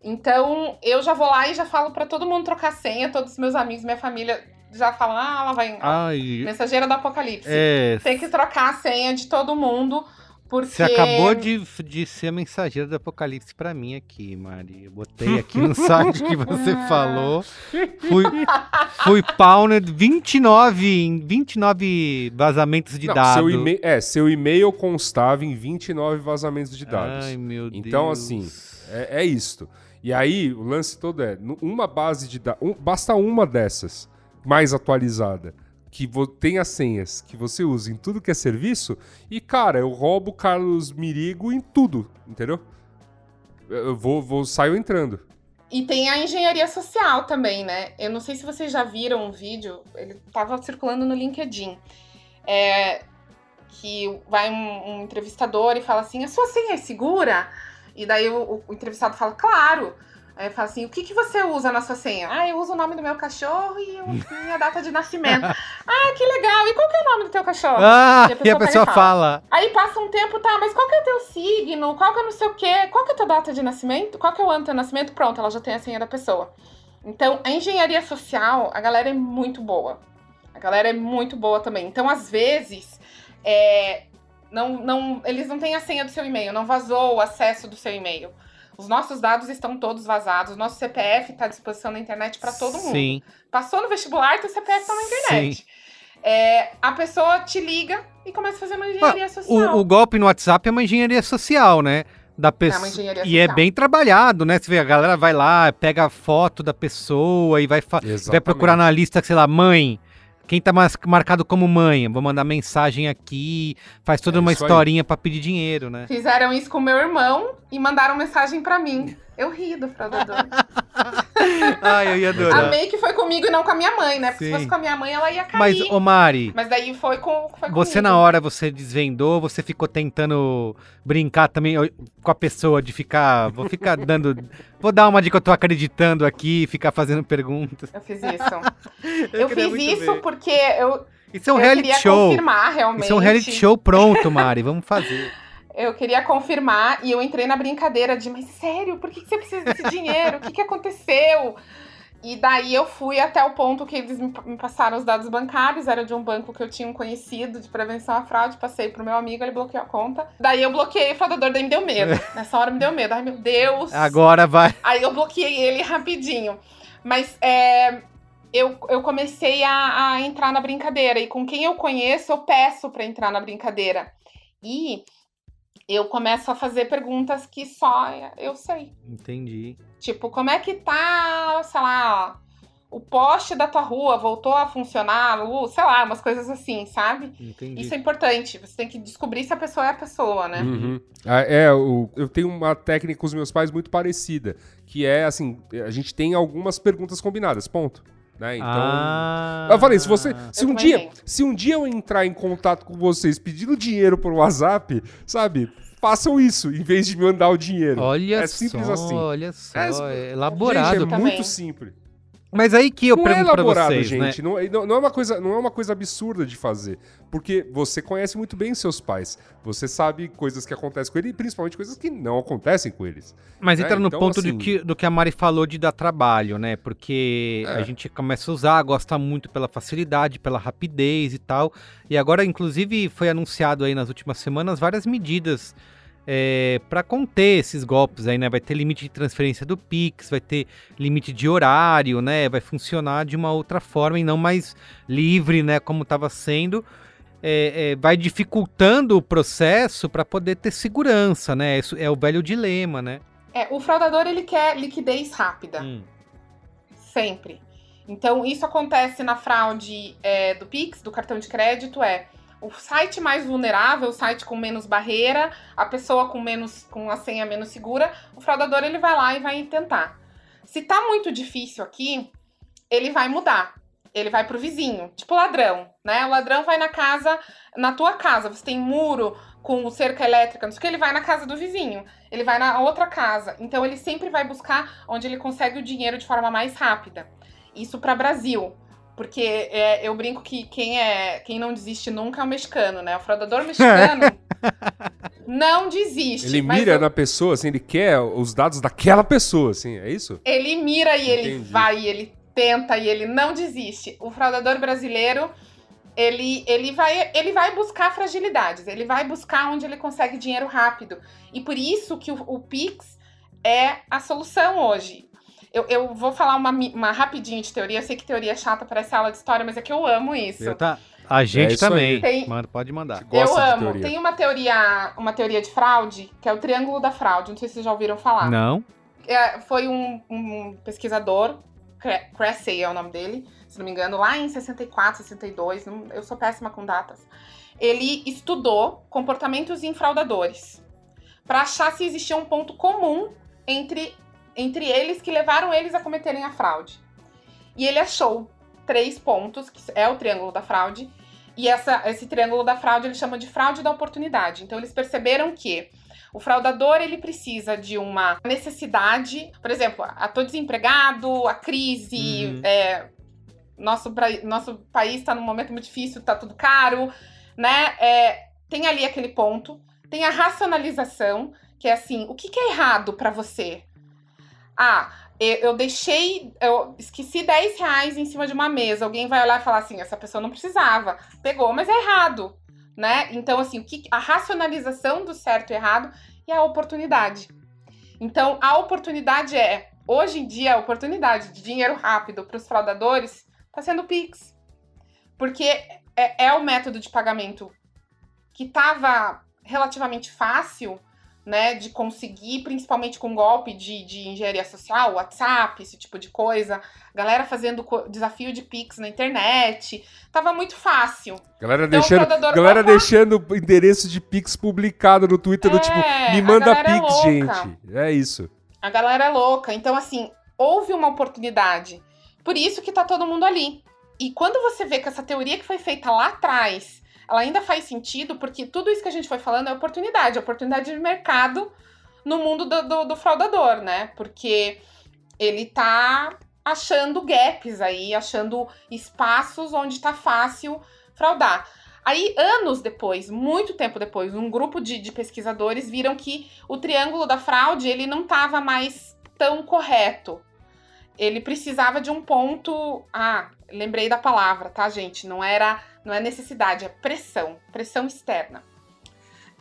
Então, eu já vou lá e já falo pra todo mundo trocar senha, todos os meus amigos, minha família já falam: "Ah, ela vai Ai. mensageira do apocalipse". É. Tem que trocar a senha de todo mundo, porque Você acabou de, de ser a mensageira do apocalipse pra mim aqui, Mari. Eu botei aqui no site que você falou. Fui, fui pawned 29, em 29 vazamentos de Não, dados. seu e-mail, é, seu e-mail constava em 29 vazamentos de dados. Ai, meu Então, Deus. assim, é, é isto. E aí, o lance todo é, uma base de dados, basta uma dessas, mais atualizada, que tenha senhas que você usa em tudo que é serviço, e, cara, eu roubo Carlos Mirigo em tudo, entendeu? Eu vou, vou saio entrando. E tem a engenharia social também, né? Eu não sei se vocês já viram um vídeo, ele tava circulando no LinkedIn. É, que vai um, um entrevistador e fala assim: a sua senha é segura? E daí o, o- entrevistado fala, claro. Aí fala assim: o que, que você usa na sua senha? Ah, eu uso o nome do meu cachorro e minha data de nascimento. ah, que legal! E qual que é o nome do teu cachorro? Ah, E a e a pessoa pessoa e fala. Aí passa um tempo, tá, mas qual que é o teu signo? Qual que é não sei o quê? Qual que é a tua data de nascimento? Qual que é o ano do teu nascimento? Pronto, ela já tem a senha da pessoa. Então, a engenharia social, a galera é muito boa. A galera é muito boa também. Então, às vezes, é, não, não, eles não têm a senha do seu e-mail, não vazou o acesso do seu e-mail. Os nossos dados estão todos vazados, o nosso CPF está à disposição na internet para todo mundo. Sim. Passou no vestibular, teu CPF tá na internet. É, a pessoa te liga e começa a fazer uma engenharia social. O, o golpe no WhatsApp é uma engenharia social, né? Da pessoa. engenharia e é bem trabalhado, né? Você vê, a galera vai lá, pega a foto da pessoa e vai, fa- vai procurar na lista, sei lá, mãe. Quem tá marcado como mãe? Vou mandar mensagem aqui, faz toda É uma historinha pra pedir dinheiro, né? Fizeram isso com meu irmão e mandaram mensagem pra mim. Eu ri do fraudador. Ai, eu ia adorar. Amei que foi comigo e não com a minha mãe, né? Porque Sim. se fosse com a minha mãe, ela ia Mas, cair. ô Mari, Mas daí foi com foi você comigo. na hora você desvendou, você ficou tentando brincar também com a pessoa de ficar, vou ficar dando, vou dar uma de que eu tô acreditando aqui, ficar fazendo perguntas. Eu fiz isso. eu queria fiz isso ver. porque eu, Isso é um eu reality queria show. confirmar realmente. Isso é um reality show pronto, Mari, vamos fazer. Eu queria confirmar e eu entrei na brincadeira de, mas sério, por que você precisa desse dinheiro? O que, que aconteceu? E daí eu fui até o ponto que eles me passaram os dados bancários, era de um banco que eu tinha um conhecido de prevenção à fraude, passei pro meu amigo, ele bloqueou a conta. Daí eu bloqueei o fraudador, daí me deu medo. Nessa hora me deu medo. Ai, meu Deus! Agora vai. Aí eu bloqueei ele rapidinho. Mas é, eu, eu comecei a, a entrar na brincadeira. E com quem eu conheço, eu peço pra entrar na brincadeira. E eu começo a fazer perguntas que só eu sei. Entendi. Tipo, como é que tá, sei lá, o poste da tua rua voltou a funcionar, a luz, sei lá, umas coisas assim, sabe? Entendi. Isso é importante. Você tem que descobrir se a pessoa é a pessoa, né? Uhum. Ah, é, o- eu tenho uma técnica com os meus pais muito parecida, que é assim, a gente tem algumas perguntas combinadas, ponto. Né? Então, ah, eu falei, se você, se um dia, se um dia eu entrar em contato com vocês pedindo dinheiro por WhatsApp, sabe? Façam isso em vez de me mandar o dinheiro. Olha é simples só, assim. olha só, É, é, Gente, elaborado. é muito simples. Mas aí que eu não é pergunto pra elaborado, vocês, né? gente. Não, é- não- não é uma coisa, não é uma coisa absurda de fazer. Porque você conhece muito bem seus pais. Você sabe coisas que acontecem com eles e principalmente coisas que não acontecem com eles. Mas né? entra no Então, ponto assim- do, que, do que a Mari falou de dar trabalho, né? Porque É. a gente começa a usar, gosta muito pela facilidade, pela rapidez e tal. E agora, inclusive, foi anunciado aí nas últimas semanas várias medidas é, para conter esses golpes aí, né? Vai ter limite de transferência do Pix, vai ter limite de horário, né? Vai funcionar de uma outra forma e não mais livre, né? Como estava sendo. É, é, vai dificultando o processo para poder ter segurança, né? Isso é o velho dilema, né? É, o fraudador, ele quer liquidez rápida. Hum. Sempre. Então, isso acontece na fraude é, do Pix, do cartão de crédito, é o site mais vulnerável, o site com menos barreira, a pessoa com menos com a senha menos segura, o fraudador ele vai lá e vai tentar. Se tá muito difícil aqui, ele vai mudar. Ele vai pro vizinho, tipo ladrão, né? O ladrão vai na casa, na tua casa, você tem muro com cerca elétrica, não sei o que, ele vai na casa do vizinho, ele vai na outra casa. Então ele sempre vai buscar onde ele consegue o dinheiro de forma mais rápida. Isso para Brasil. Porque é, eu brinco que quem, é, quem não desiste nunca é o mexicano, né? O fraudador mexicano não desiste. Ele mira o- na pessoa, assim, ele quer os dados daquela pessoa, assim, é isso? Ele mira e ele Entendi. vai, e ele tenta e ele não desiste. O fraudador brasileiro, ele, ele, vai, ele vai buscar fragilidades, ele vai buscar onde ele consegue dinheiro rápido. E por isso que o, o Pix é a solução hoje. Eu, eu vou falar uma, uma rapidinho de teoria. Eu sei que teoria é chata, parece aula de história, mas é que eu amo isso. Eu tá- A gente isso aí. também. Tem- Manda, pode mandar. Gosta eu de amo. teoria. Tem uma teoria, uma teoria de fraude, que é o triângulo da fraude. Não sei se vocês já ouviram falar. Não? É, foi um, um pesquisador, Cre- Cressey é o nome dele, se não me engano, lá em 64, 62, não- eu sou péssima com datas. Ele estudou comportamentos em fraudadores para achar se existia um ponto comum entre, entre eles que levaram eles a cometerem a fraude. E ele achou três pontos, que é o triângulo da fraude, e essa, esse triângulo da fraude ele chama de fraude da oportunidade. Então eles perceberam que o fraudador ele precisa de uma necessidade, por exemplo, ah, tô desempregado, a crise, Uhum. é, nosso, nosso país está num momento muito difícil, tá tudo caro, né? É, tem ali aquele ponto, tem a racionalização, que é assim, o que, que é errado para você? Ah, eu, deixei, eu esqueci 10 reais em cima de uma mesa. Alguém vai olhar e falar assim, essa pessoa não precisava, pegou, mas é errado, né? Então, assim, o que, a racionalização do certo e errado e a oportunidade. Então, a oportunidade é, hoje em dia, a oportunidade de dinheiro rápido para os fraudadores está sendo o Pix. Porque é, é o método de pagamento que estava relativamente fácil né, de conseguir, principalmente com golpe de, de engenharia social, WhatsApp, esse tipo de coisa, galera fazendo desafio de Pix na internet, tava muito fácil. Galera então, deixando, galera deixando endereço de Pix publicado no Twitter, é, do tipo, me manda é Pix, é gente. É isso. A galera é louca. Então, assim, houve uma oportunidade. Por isso que tá todo mundo ali. E quando você vê que essa teoria que foi feita lá atrás ela ainda faz sentido porque tudo isso que a gente foi falando é oportunidade, oportunidade de mercado no mundo do, do, do fraudador, né? Porque ele tá achando gaps aí, achando espaços onde tá fácil fraudar. Aí, anos depois, muito tempo depois, um grupo de, de pesquisadores viram que o triângulo da fraude ele não estava mais tão correto. Ele precisava de um ponto. Ah, lembrei da palavra, tá, gente? Não era não é necessidade, é pressão, pressão externa.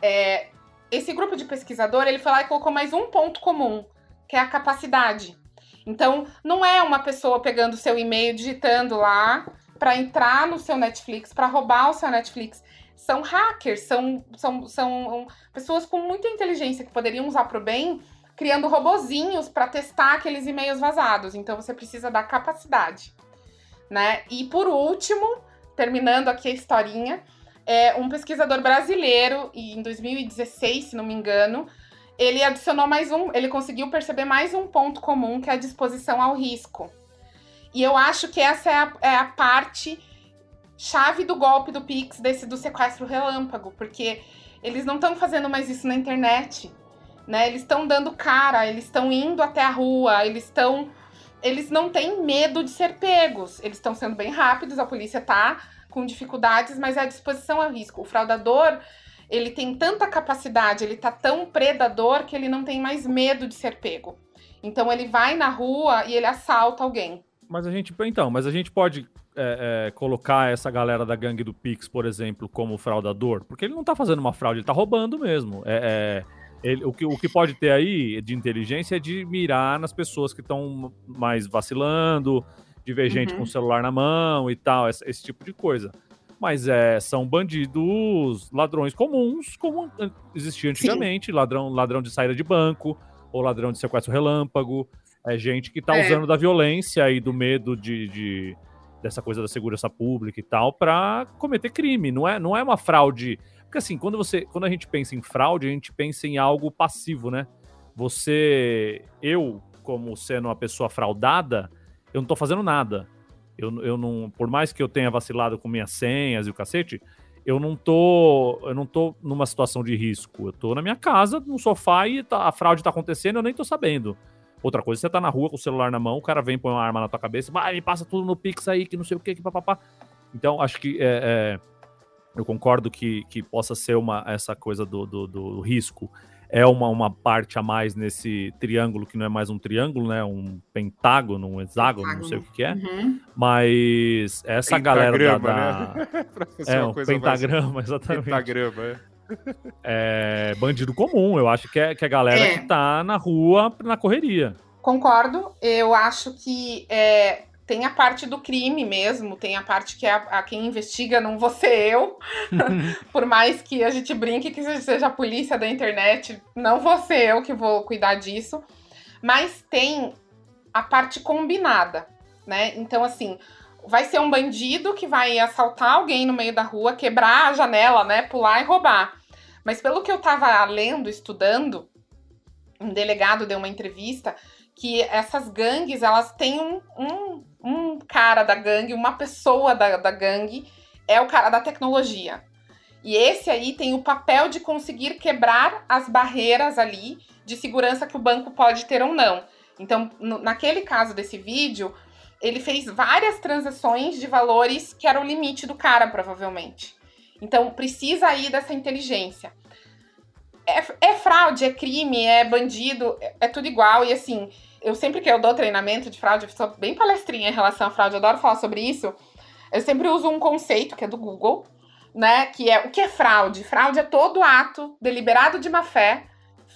É, esse grupo de pesquisador, ele foi lá e colocou mais um ponto comum, que é a capacidade. Então, não é uma pessoa pegando seu e-mail, digitando lá para entrar no seu Netflix, para roubar o seu Netflix. São hackers, são, são, são pessoas com muita inteligência que poderiam usar para o bem, criando robozinhos para testar aqueles e-mails vazados. Então, você precisa da capacidade. Né? E por último, terminando aqui a historinha, é um pesquisador brasileiro, e em 2016, se não me engano, ele adicionou mais um, ele conseguiu perceber mais um ponto comum, que é a disposição ao risco. E eu acho que essa é a, é a parte chave do golpe do Pix, desse do sequestro relâmpago, porque eles não estão fazendo mais isso na internet, né? Eles estão dando cara, eles estão indo até a rua, eles estão eles não têm medo de ser pegos. Eles estão sendo bem rápidos, a polícia tá com dificuldades, mas é a disposição ao risco. O fraudador, ele tem tanta capacidade, ele tá tão predador que ele não tem mais medo de ser pego. Então ele vai na rua e ele assalta alguém. Mas a gente, então, mas a gente pode é, é, colocar essa galera da gangue do Pix, por exemplo, como fraudador, porque ele não tá fazendo uma fraude, ele tá roubando mesmo. É, é ele, o, que, o que pode ter aí de inteligência é de mirar nas pessoas que estão mais vacilando, de ver gente uhum. com o celular na mão e tal, esse, esse tipo de coisa. Mas é, são bandidos, ladrões comuns, como existia antigamente, ladrão, ladrão de saída de banco, ou ladrão de sequestro relâmpago. É gente que está é. usando da violência e do medo de, de, dessa coisa da segurança pública e tal para cometer crime. Não é, não é uma fraude porque assim, quando você, quando a gente pensa em fraude, a gente pensa em algo passivo, né? Você, eu, como sendo uma pessoa fraudada, eu não tô fazendo nada. Eu, eu não, por mais que eu tenha vacilado com minhas senhas e o cacete, eu não tô, eu não tô numa situação de risco. Eu tô na minha casa, no sofá e tá, a fraude tá acontecendo, eu nem tô sabendo. Outra coisa, você tá na rua com o celular na mão, o cara vem põe uma arma na tua cabeça, vai, me passa tudo no Pix aí, que não sei o que, que papapá. Então, acho que é, é eu concordo que, que possa ser uma, essa coisa do, do, do risco. É uma, uma parte a mais nesse triângulo, que não é mais um triângulo, né? Um pentágono, um hexágono, pentágono. não sei o que, que é. Uhum. Mas essa galera da. da... Né? é, um pentagrama, mais... exatamente. Pentagrama, é. é. bandido comum, eu acho que é, que é a galera é. que tá na rua, na correria. Concordo. Eu acho que é, tem a parte do crime mesmo, tem a parte que é a, a quem investiga não vou ser eu. Por mais que a gente brinque que seja a polícia da internet, não vou ser eu que vou cuidar disso. Mas tem a parte combinada, né? Então, assim, vai ser um bandido que vai assaltar alguém no meio da rua, quebrar a janela, né? Pular e roubar. Mas pelo que eu tava lendo, estudando, um delegado deu uma entrevista que essas gangues, elas têm um, um um cara da gangue, uma pessoa da, da gangue, é o cara da tecnologia. E esse aí tem o papel de conseguir quebrar as barreiras ali de segurança que o banco pode ter ou não. Então, no, naquele caso desse vídeo, ele fez várias transações de valores que era o limite do cara, provavelmente. Então, precisa aí dessa inteligência. É, é fraude, é crime, é bandido, é, é tudo igual. E assim, eu sempre que eu dou treinamento de fraude, eu sou bem palestrinha em relação à fraude, eu adoro falar sobre isso. Eu sempre uso um conceito que é do Google, né? Que é o que é fraude? Fraude é todo ato deliberado de má fé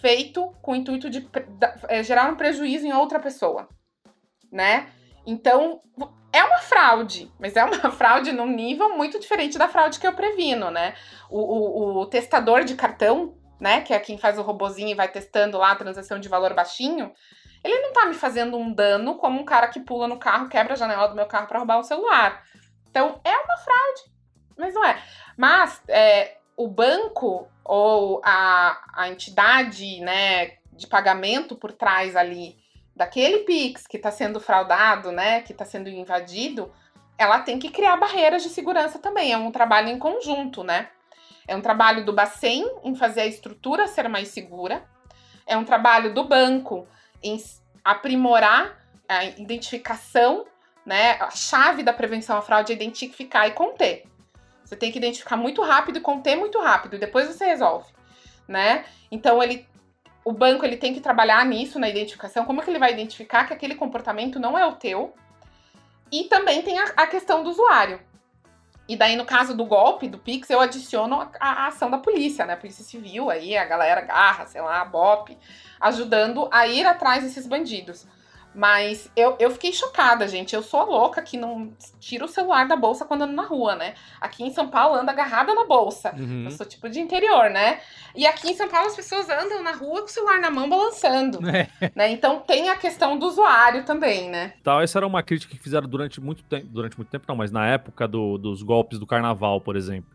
feito com o intuito de é, gerar um prejuízo em outra pessoa, né? Então, é uma fraude, mas é uma fraude num nível muito diferente da fraude que eu previno, né? O, o, o testador de cartão, né, que é quem faz o robozinho e vai testando lá a transação de valor baixinho, ele não tá me fazendo um dano como um cara que pula no carro, quebra a janela do meu carro para roubar o celular. Então, é uma fraude, mas não é. Mas é, o banco ou a, a entidade, né, de pagamento por trás ali daquele Pix que está sendo fraudado, né, que está sendo invadido, ela tem que criar barreiras de segurança também. É um trabalho em conjunto, né? É um trabalho do Bacen em fazer a estrutura ser mais segura. É um trabalho do banco em aprimorar a identificação, né? A chave da prevenção à fraude é identificar e conter. Você tem que identificar muito rápido e conter muito rápido, depois você resolve, né? Então ele o banco ele tem que trabalhar nisso na identificação, como que ele vai identificar que aquele comportamento não é o teu? E também tem a, a questão do usuário. E daí, no caso do golpe, do Pix, eu adiciono a, a, ação da polícia, né? A polícia civil aí, a galera garra, sei lá, a BOP, ajudando a ir atrás desses bandidos. Mas eu, eu fiquei chocada, gente. Eu sou a louca que não tira o celular da bolsa quando ando na rua, né? Aqui em São Paulo anda agarrada na bolsa. Uhum. Eu sou tipo de interior, né? E aqui em São Paulo as pessoas andam na rua com o celular na mão balançando. É. Né? Então tem a questão do usuário também, né? Tal, essa era uma crítica que fizeram durante muito tempo. Durante muito tempo, não, mas na época do, dos golpes do carnaval, por exemplo.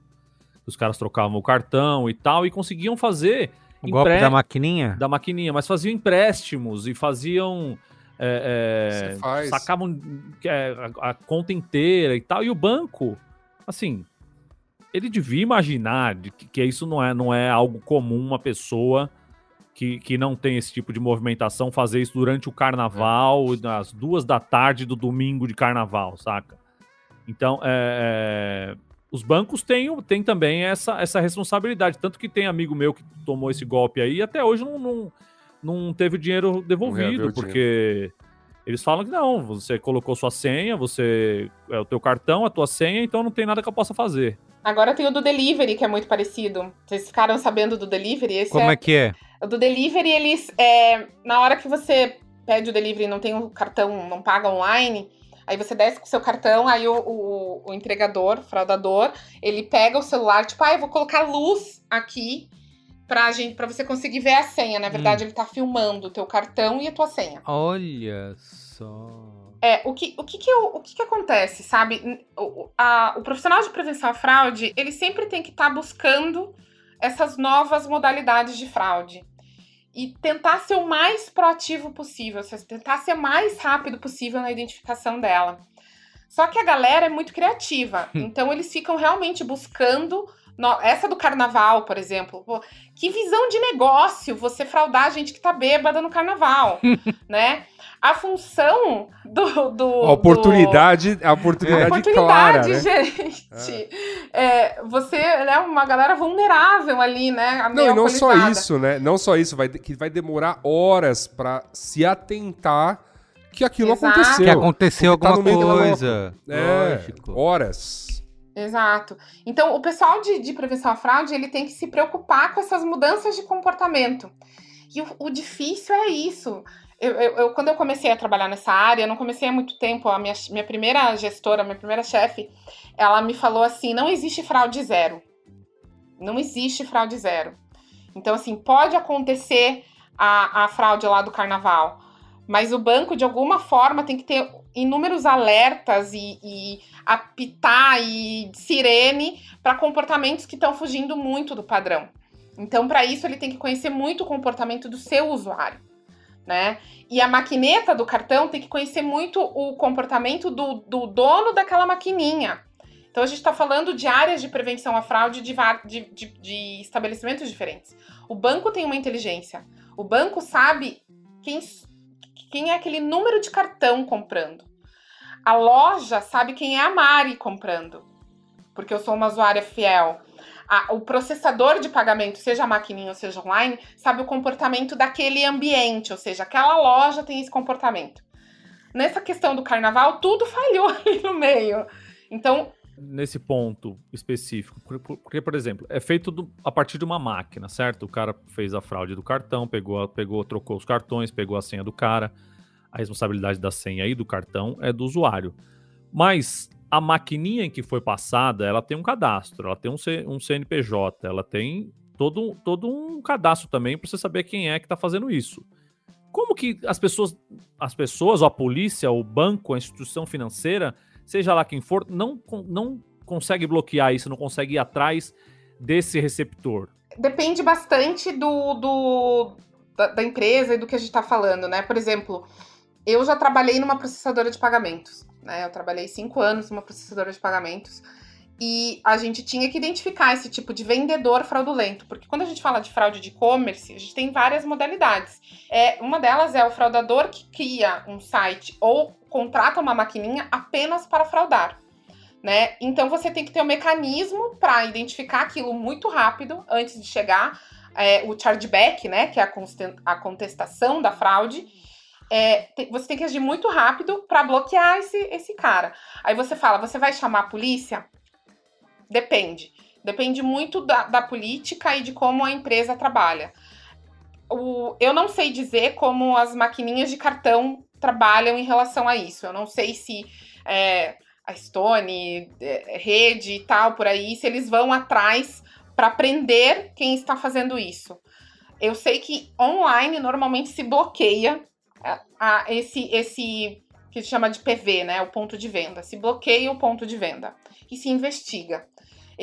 Os caras trocavam o cartão e tal, e conseguiam fazer. O golpe da maquininha? Da maquininha, mas faziam empréstimos e faziam é, é, sacavam é, a, a, conta inteira e tal. E o banco, assim, ele devia imaginar de que, que, isso não é, não é algo comum uma pessoa que, que não tem esse tipo de movimentação fazer isso durante o carnaval, às duas da tarde do domingo de carnaval, saca? Então, é, é, os bancos têm, têm também essa, essa responsabilidade. Tanto que tem amigo meu que tomou esse golpe aí e até hoje não, não não teve o dinheiro devolvido, porque dinheiro. eles falam que não, você colocou sua senha, você é o teu cartão, a tua senha, então não tem nada que eu possa fazer. Agora tem o do delivery, que é muito parecido. Vocês ficaram sabendo do delivery? Esse Como é, é que é? O do delivery, eles. É, na hora que você pede o delivery e não tem o cartão, não paga online, aí você desce com o seu cartão, aí o, o, o entregador, o fraudador, ele pega o celular, tipo, ah, eu vou colocar luz aqui pra, gente, pra você conseguir ver a senha. Na verdade, hum. ele tá filmando o teu cartão e a tua senha. Olha só. É, o que, o que, que, o que, que acontece, sabe? O, a, o profissional de prevenção à fraude, ele sempre tem que estar tá buscando essas novas modalidades de fraude. E tentar ser o mais proativo possível, seja, tentar ser o mais rápido possível na identificação dela. Só que a galera é muito criativa, então eles ficam realmente buscando essa do carnaval, por exemplo. Pô, que visão de negócio você fraudar a gente que tá bêbada no carnaval, né? A função do. do a oportunidade, do... a oportunidade, a oportunidade clara, né? gente. É. É, você é né, uma galera vulnerável ali, né? Não, e não só isso, né? Não só isso, vai, que vai demorar horas para se atentar que aquilo Exato. aconteceu. Que aconteceu tá alguma tá coisa. É, Lógico. horas. Exato. Então, o pessoal de, de prevenção à fraude, ele tem que se preocupar com essas mudanças de comportamento. E o, o difícil é isso. Eu, eu, eu, quando eu comecei a trabalhar nessa área, eu não comecei há muito tempo, a minha, minha primeira gestora, minha primeira chefe, ela me falou assim, não existe fraude zero. Não existe fraude zero. Então, assim, pode acontecer a, a fraude lá do carnaval, mas o banco, de alguma forma, tem que ter inúmeros alertas e, e apitar e sirene para comportamentos que estão fugindo muito do padrão. Então, para isso, ele tem que conhecer muito o comportamento do seu usuário. Né? E a maquineta do cartão tem que conhecer muito o comportamento do, do dono daquela maquininha. Então a gente está falando de áreas de prevenção à fraude de, de, de, de, estabelecimentos diferentes. O banco tem uma inteligência. O banco sabe quem, quem é aquele número de cartão comprando. A loja sabe quem é a Mari comprando, porque eu sou uma usuária fiel. A, o processador de pagamento, seja maquininha ou seja online, sabe o comportamento daquele ambiente, ou seja, aquela loja tem esse comportamento. Nessa questão do carnaval, tudo falhou ali no meio. Então, nesse ponto específico? Porque, por exemplo, é feito do, a partir de uma máquina, certo? O cara fez a fraude do cartão, pegou, pegou, trocou os cartões, pegou a senha do cara a responsabilidade da senha e do cartão é do usuário. Mas a maquininha em que foi passada, ela tem um cadastro, ela tem um, C, um CNPJ, ela tem todo, todo um cadastro também para você saber quem é que está fazendo isso. Como que as pessoas, as pessoas, a polícia, o banco, a instituição financeira, seja lá quem for, não, não consegue bloquear isso, não consegue ir atrás desse receptor? Depende bastante do, do da, da empresa e do que a gente está falando, né? Por exemplo, eu já trabalhei numa processadora de pagamentos. Né? Eu trabalhei cinco anos numa processadora de pagamentos e a gente tinha que identificar esse tipo de vendedor fraudulento, porque quando a gente fala de fraude de e-commerce, a gente tem várias modalidades. É, uma delas é o fraudador que cria um site ou contrata uma maquininha apenas para fraudar. Né? Então você tem que ter um mecanismo para identificar aquilo muito rápido antes de chegar é, o chargeback, né? Que é a, contestação da fraude é, tem, você tem que agir muito rápido para bloquear esse, esse cara. Aí você fala, você vai chamar a polícia? Depende. Depende muito da, da política e de como a empresa trabalha. O, eu não sei dizer como as maquininhas de cartão trabalham em relação a isso. Eu não sei se é, a Stone, é, rede e tal, por aí, se eles vão atrás para prender quem está fazendo isso. Eu sei que online normalmente se bloqueia a, esse, esse que se chama de PV, né? O ponto de venda. Se bloqueia o ponto de venda e se investiga.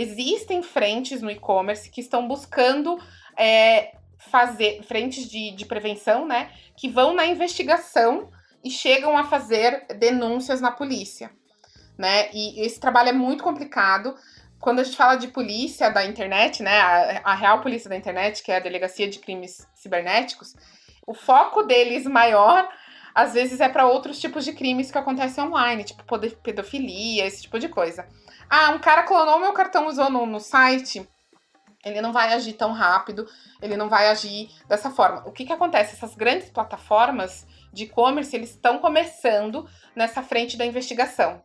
Existem frentes no e-commerce que estão buscando é, fazer frentes de, de prevenção, né? Que vão na investigação e chegam a fazer denúncias na polícia, né? E esse trabalho é muito complicado. Quando a gente fala de polícia da internet, né? A, a real polícia da internet, que é a Delegacia de Crimes Cibernéticos, o foco deles maior às vezes é para outros tipos de crimes que acontecem online, tipo pedofilia, esse tipo de coisa. Ah, um cara clonou meu cartão usou no, no site, ele não vai agir tão rápido, ele não vai agir dessa forma. O que, que acontece? Essas grandes plataformas de e-commerce, eles estão começando nessa frente da investigação.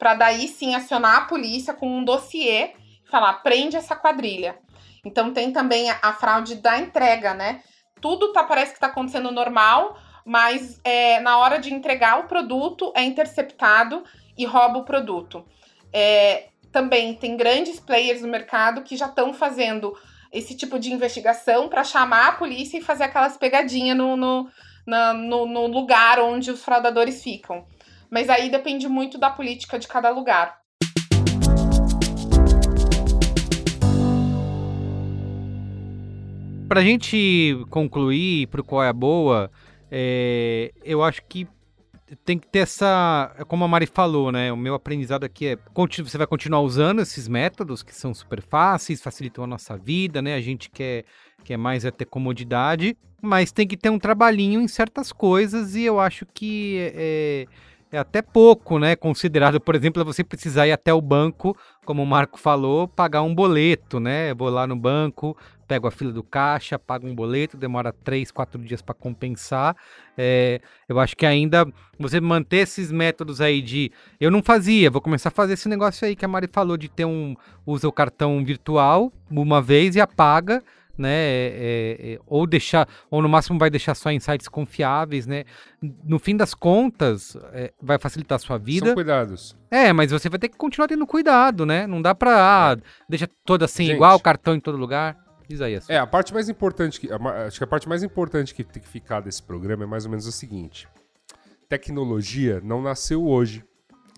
Para daí sim acionar a polícia com um dossiê e falar, prende essa quadrilha. Então tem também a, a fraude da entrega, né? tudo tá, parece que está acontecendo normal, mas é, na hora de entregar o produto é interceptado e rouba o produto. É, também tem grandes players no mercado que já estão fazendo esse tipo de investigação para chamar a polícia e fazer aquelas pegadinhas no, no, no, no lugar onde os fraudadores ficam. Mas aí depende muito da política de cada lugar. Pra gente concluir pro qual é a boa, é, eu acho que tem que ter essa. Como a Mari falou, né? O meu aprendizado aqui é. Você vai continuar usando esses métodos que são super fáceis, facilitam a nossa vida, né? A gente quer, quer mais é ter comodidade, mas tem que ter um trabalhinho em certas coisas e eu acho que é, é até pouco, né? Considerado, por exemplo, você precisar ir até o banco, como o Marco falou, pagar um boleto, né? vou lá no banco, pego a fila do caixa, pago um boleto, demora três, quatro dias para compensar. É, eu acho que ainda você manter esses métodos aí de. Eu não fazia, vou começar a fazer esse negócio aí que a Mari falou de ter um. usa o cartão virtual uma vez e apaga né? É, é, é, ou deixar, ou no máximo vai deixar só em sites confiáveis, né? No fim das contas, é, vai facilitar a sua vida. São cuidados. É, mas você vai ter que continuar tendo cuidado, né? Não dá pra. Ah, deixa toda assim, Gente, igual, cartão em todo lugar. Isaías. É, a parte mais importante, que, acho que a parte mais importante que tem que ficar desse programa é mais ou menos o seguinte: tecnologia não nasceu hoje.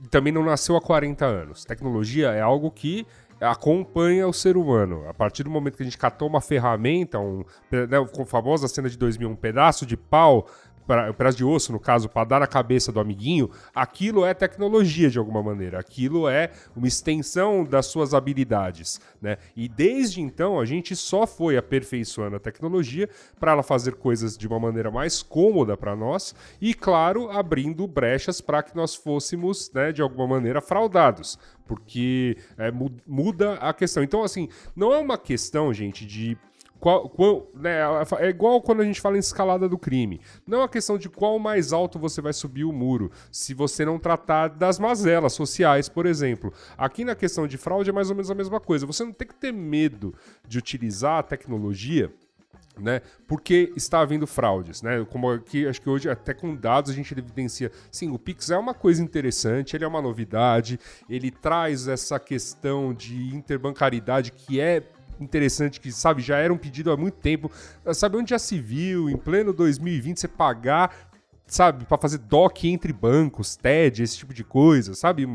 E também não nasceu há 40 anos. Tecnologia é algo que acompanha o ser humano. A partir do momento que a gente catou uma ferramenta, um, né, com a famosa cena de 2000, um pedaço de pau um pedaço de osso, no caso, para dar na cabeça do amiguinho, aquilo é tecnologia de alguma maneira. Aquilo é uma extensão das suas habilidades. Né? E desde então a gente só foi aperfeiçoando a tecnologia para ela fazer coisas de uma maneira mais cômoda para nós e, claro, abrindo brechas para que nós fôssemos, né, de alguma maneira, fraudados. Porque é, muda a questão. Então, assim, não é uma questão, gente, de qual, qual, né, é igual quando a gente fala em escalada do crime. Não é uma questão de qual mais alto você vai subir o muro, se você não tratar das mazelas sociais, por exemplo. Aqui na questão de fraude é mais ou menos a mesma coisa. Você não tem que ter medo de utilizar a tecnologia né? Porque está havendo fraudes, né? Como aqui, acho que hoje até com dados a gente evidencia, sim, o Pix é uma coisa interessante, ele é uma novidade, ele traz essa questão de interbancariedade que é interessante que, sabe, já era um pedido há muito tempo. Sabe onde já se viu, em pleno 2020, você pagar sabe, para fazer DOC entre bancos, TED, esse tipo de coisa, sabe?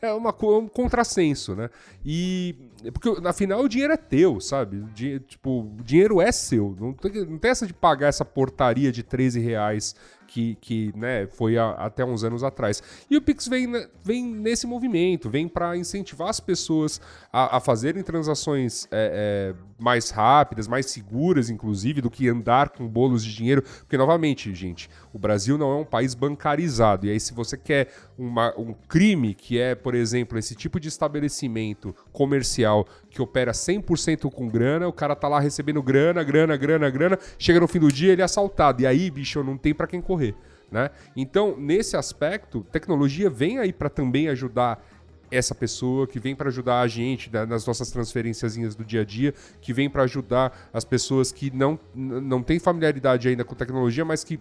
É uma, um contrassenso, né? E. Porque, afinal, o dinheiro é teu, sabe? O dinheiro, tipo, o dinheiro é seu. Não tem, não tem essa de pagar essa portaria de 13 reais que, que né, foi a, até uns anos atrás. E o Pix vem, vem nesse movimento, vem para incentivar as pessoas a, a fazerem transações é, é, mais rápidas, mais seguras, inclusive, do que andar com bolos de dinheiro. Porque, novamente, gente, o Brasil não é um país bancarizado. E aí, se você quer uma, um crime, que é, por exemplo, esse tipo de estabelecimento comercial que opera 100% com grana, o cara tá lá recebendo grana, grana, grana, grana, chega no fim do dia ele é assaltado. E aí, bicho, não tem para quem correr. Né? Então, nesse aspecto, tecnologia vem aí para também ajudar essa pessoa, que vem para ajudar a gente nas nossas transferências do dia a dia, que vem para ajudar as pessoas que não, não têm familiaridade ainda com tecnologia, mas que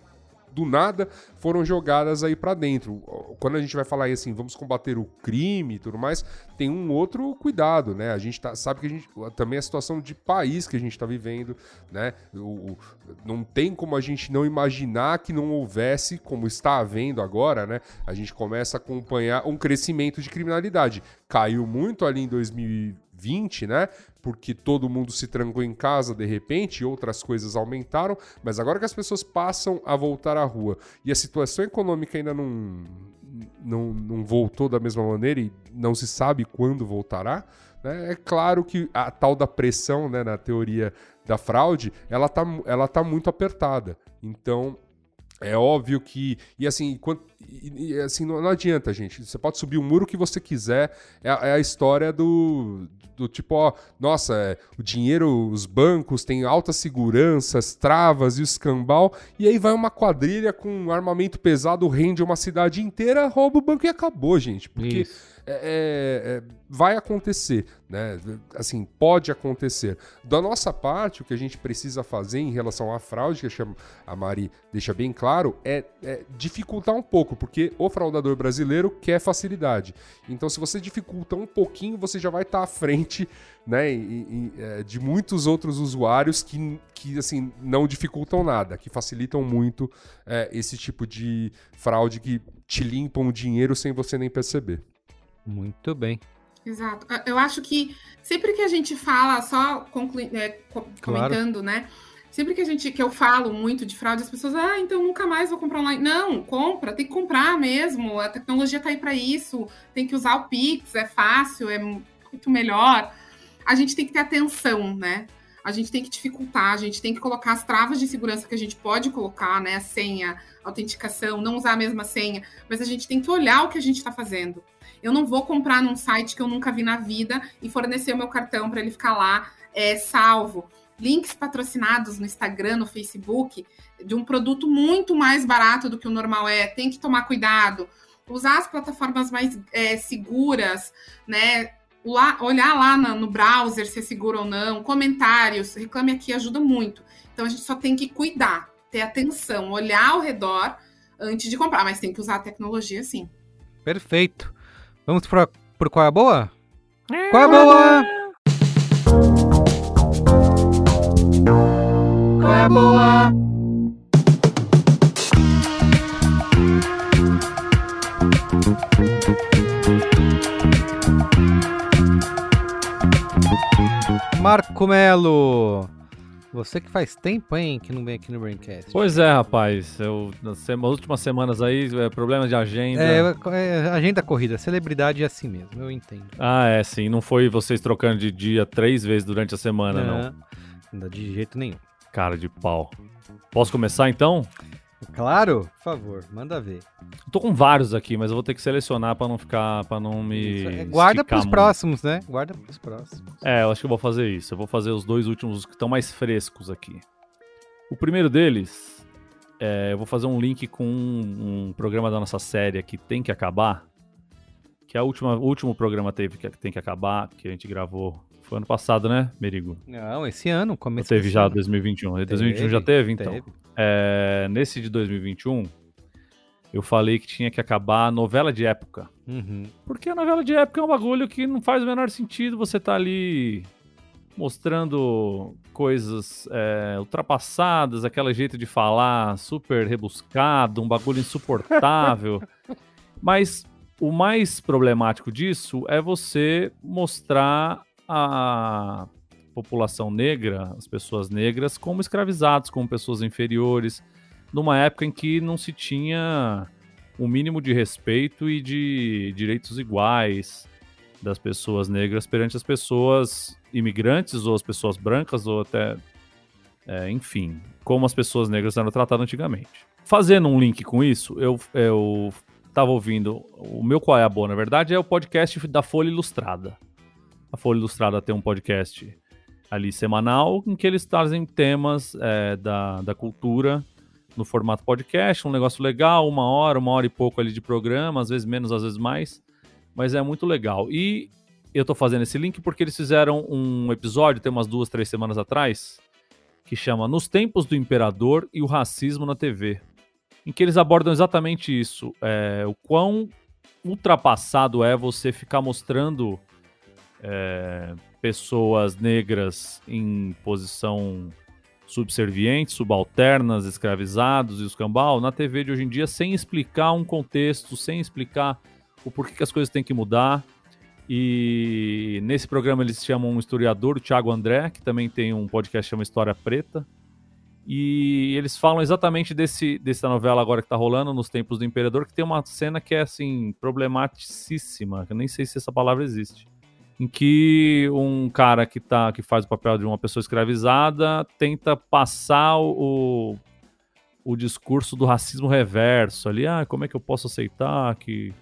do nada foram jogadas aí para dentro. Quando a gente vai falar assim, vamos combater o crime e tudo mais, tem um outro cuidado, né? A gente tá, sabe que a gente também a situação de país que a gente está vivendo, né? O, não tem como a gente não imaginar que não houvesse, como está havendo agora, né? A gente começa a acompanhar um crescimento de criminalidade. Caiu muito ali em 2020, né? porque todo mundo se trancou em casa de repente e outras coisas aumentaram, mas agora que as pessoas passam a voltar à rua e a situação econômica ainda não, não, não voltou da mesma maneira e não se sabe quando voltará, né, é claro que a tal da pressão né, na teoria da fraude, ela tá, ela tá muito apertada. Então, é óbvio que. E assim, e, e, assim não, não, adianta, gente. Você pode subir o muro que você quiser. É, é a história do, do tipo, ó, nossa, é, o dinheiro, os bancos têm altas seguranças, travas e o escambau. E aí vai uma quadrilha com armamento pesado, rende uma cidade inteira, rouba o banco e acabou, gente. Porque. Isso é, é, é, vai acontecer, né? Assim, pode acontecer. Da nossa parte, o que a gente precisa fazer em relação à fraude, que a Mari deixa bem claro, é, é dificultar um pouco, porque o fraudador brasileiro quer facilidade. Então, se você dificulta um pouquinho, você já vai estar tá à frente né, é, de muitos outros usuários que, que assim, não dificultam nada, que facilitam muito é, esse tipo de fraude que te limpam o dinheiro sem você nem perceber. Muito bem. Exato. Eu acho que sempre que a gente fala, só conclui, é, comentando, claro. né? Sempre que a gente que eu falo muito de fraude, as pessoas, ah, então nunca mais vou comprar online. Não, compra, tem que comprar mesmo. A tecnologia tá aí para isso. Tem que usar o Pix, é fácil, é muito melhor. A gente tem que ter atenção, né? A gente tem que dificultar, a gente tem que colocar as travas de segurança que a gente pode colocar, né? A senha, a autenticação, não usar a mesma senha, mas a gente tem que olhar o que a gente está fazendo. Eu não vou comprar num site que eu nunca vi na vida e fornecer o meu cartão para ele ficar lá é, salvo. Links patrocinados no Instagram, no Facebook, de um produto muito mais barato do que o normal é. Tem que tomar cuidado. Usar as plataformas mais é, seguras, né? Lá, olhar lá no, no browser se é seguro ou não, comentários, reclame aqui ajuda muito. Então a gente só tem que cuidar, ter atenção, olhar ao redor antes de comprar, mas tem que usar a tecnologia sim. Perfeito. Vamos por, por qual é a boa? Qual é a boa? Qual é a boa? Marco Melo. Você que faz tempo, hein, que não vem aqui no Braincast. Pois é, rapaz. Eu, nas, últimas semanas aí, é, problemas de agenda. É, é, agenda corrida. Celebridade é assim mesmo, eu entendo. Ah, é, sim. Não foi vocês trocando de dia três vezes durante a semana, não. Não, de jeito nenhum. Cara de pau. Posso começar então? Claro, por favor, manda ver. Tô com vários aqui, mas eu vou ter que selecionar para não ficar, para não me é, guarda para os próximos, né? Guarda para os próximos. É, eu acho que eu vou fazer isso. Eu vou fazer os dois últimos que estão mais frescos aqui. O primeiro deles, é, eu vou fazer um link com um, um, programa da nossa série que tem que acabar, que a última, o último programa teve que tem que acabar, que a gente gravou Foi ano passado, né, Merigo? Não, esse ano, começo Ou teve já 2021. Teve, 2021 já teve, então. teve. É, nesse de 2021, eu falei que tinha que acabar a novela de época. Uhum. Porque a novela de época é um bagulho que não faz o menor sentido você tá ali mostrando coisas é, ultrapassadas, aquele jeito de falar super rebuscado, um bagulho insuportável. Mas o mais problemático disso é você mostrar a população negra, as pessoas negras, como escravizados, como pessoas inferiores, numa época em que não se tinha o mínimo de respeito e de direitos iguais das pessoas negras perante as pessoas imigrantes ou as pessoas brancas ou até, é, enfim, como as pessoas negras eram tratadas antigamente. Fazendo um link com isso, eu, eu tava ouvindo o meu Qual é a Boa, na verdade, é o podcast da Folha Ilustrada. A Folha Ilustrada tem um podcast ali semanal em que eles trazem temas é, da, da cultura no formato podcast, um negócio legal, uma hora, uma hora e pouco ali de programa, às vezes menos, às vezes mais, mas é muito legal. E eu tô fazendo esse link porque eles fizeram um episódio, tem umas duas, três semanas atrás, que chama Nos Tempos do Imperador e o Racismo na TV, em que eles abordam exatamente isso, é, o quão ultrapassado é você ficar mostrando é, pessoas negras em posição subserviente, subalternas, escravizados e os na TV de hoje em dia sem explicar um contexto, sem explicar o porquê que as coisas têm que mudar. E nesse programa eles chamam um historiador, o Thiago André, que também tem um podcast que chama História Preta. E eles falam exatamente desse, dessa novela agora que tá rolando, Nos Tempos do Imperador, que tem uma cena que é, assim, problematicíssima, que eu nem sei se essa palavra existe em que um cara que, tá, que faz o papel de uma pessoa escravizada tenta passar o, o discurso do racismo reverso ali. Ah, como é que eu posso aceitar que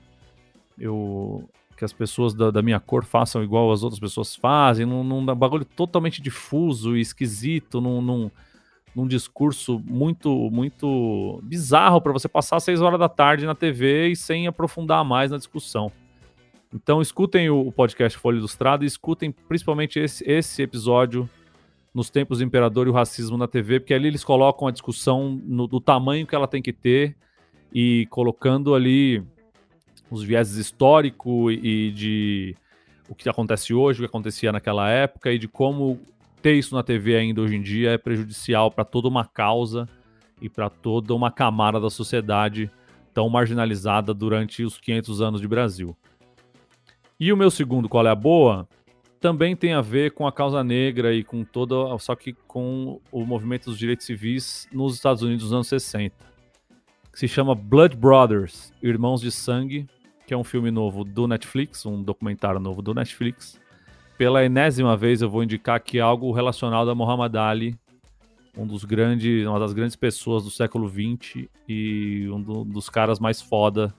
eu que as pessoas da, da minha cor façam igual as outras pessoas fazem, num, num bagulho totalmente difuso e esquisito, num, num, num discurso muito muito bizarro para você passar seis horas da tarde na TV e sem aprofundar mais na discussão. Então escutem o podcast Folha Ilustrada e escutem principalmente esse, esse episódio nos tempos do imperador e o racismo na TV, porque ali eles colocam a discussão no, do tamanho que ela tem que ter e colocando ali os vieses históricos e de o que acontece hoje, o que acontecia naquela época e de como ter isso na TV ainda hoje em dia é prejudicial para toda uma causa e para toda uma camada da sociedade tão marginalizada durante os 500 anos de Brasil. E o meu segundo, qual é a boa, também tem a ver com a causa negra e com toda, só que com o movimento dos direitos civis nos Estados Unidos nos anos 60. Que se chama Blood Brothers, Irmãos de Sangue, que é um filme novo do Netflix, um documentário novo do Netflix. Pela enésima vez eu vou indicar aqui algo relacionado a Muhammad Ali, um dos grandes, uma das grandes pessoas do século XX e um do, dos caras mais foda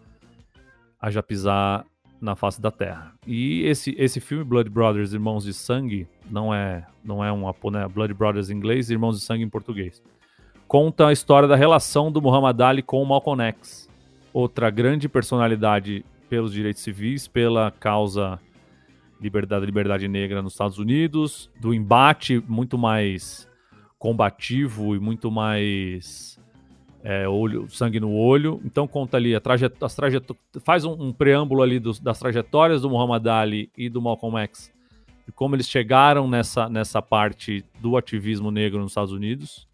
a já pisar na face da Terra. E esse, esse filme Blood Brothers, Irmãos de Sangue, não é não é um né, Blood Brothers em inglês, Irmãos de Sangue em português. Conta a história da relação do Muhammad Ali com o Malcolm X, outra grande personalidade pelos direitos civis, pela causa liberdade liberdade negra nos Estados Unidos, do embate muito mais combativo e muito mais é, olho, sangue no olho. Então conta ali a trajet as faz um, um preâmbulo ali dos, das trajetórias do Muhammad Ali e do Malcolm X, de como eles chegaram nessa, nessa parte do ativismo negro nos Estados Unidos,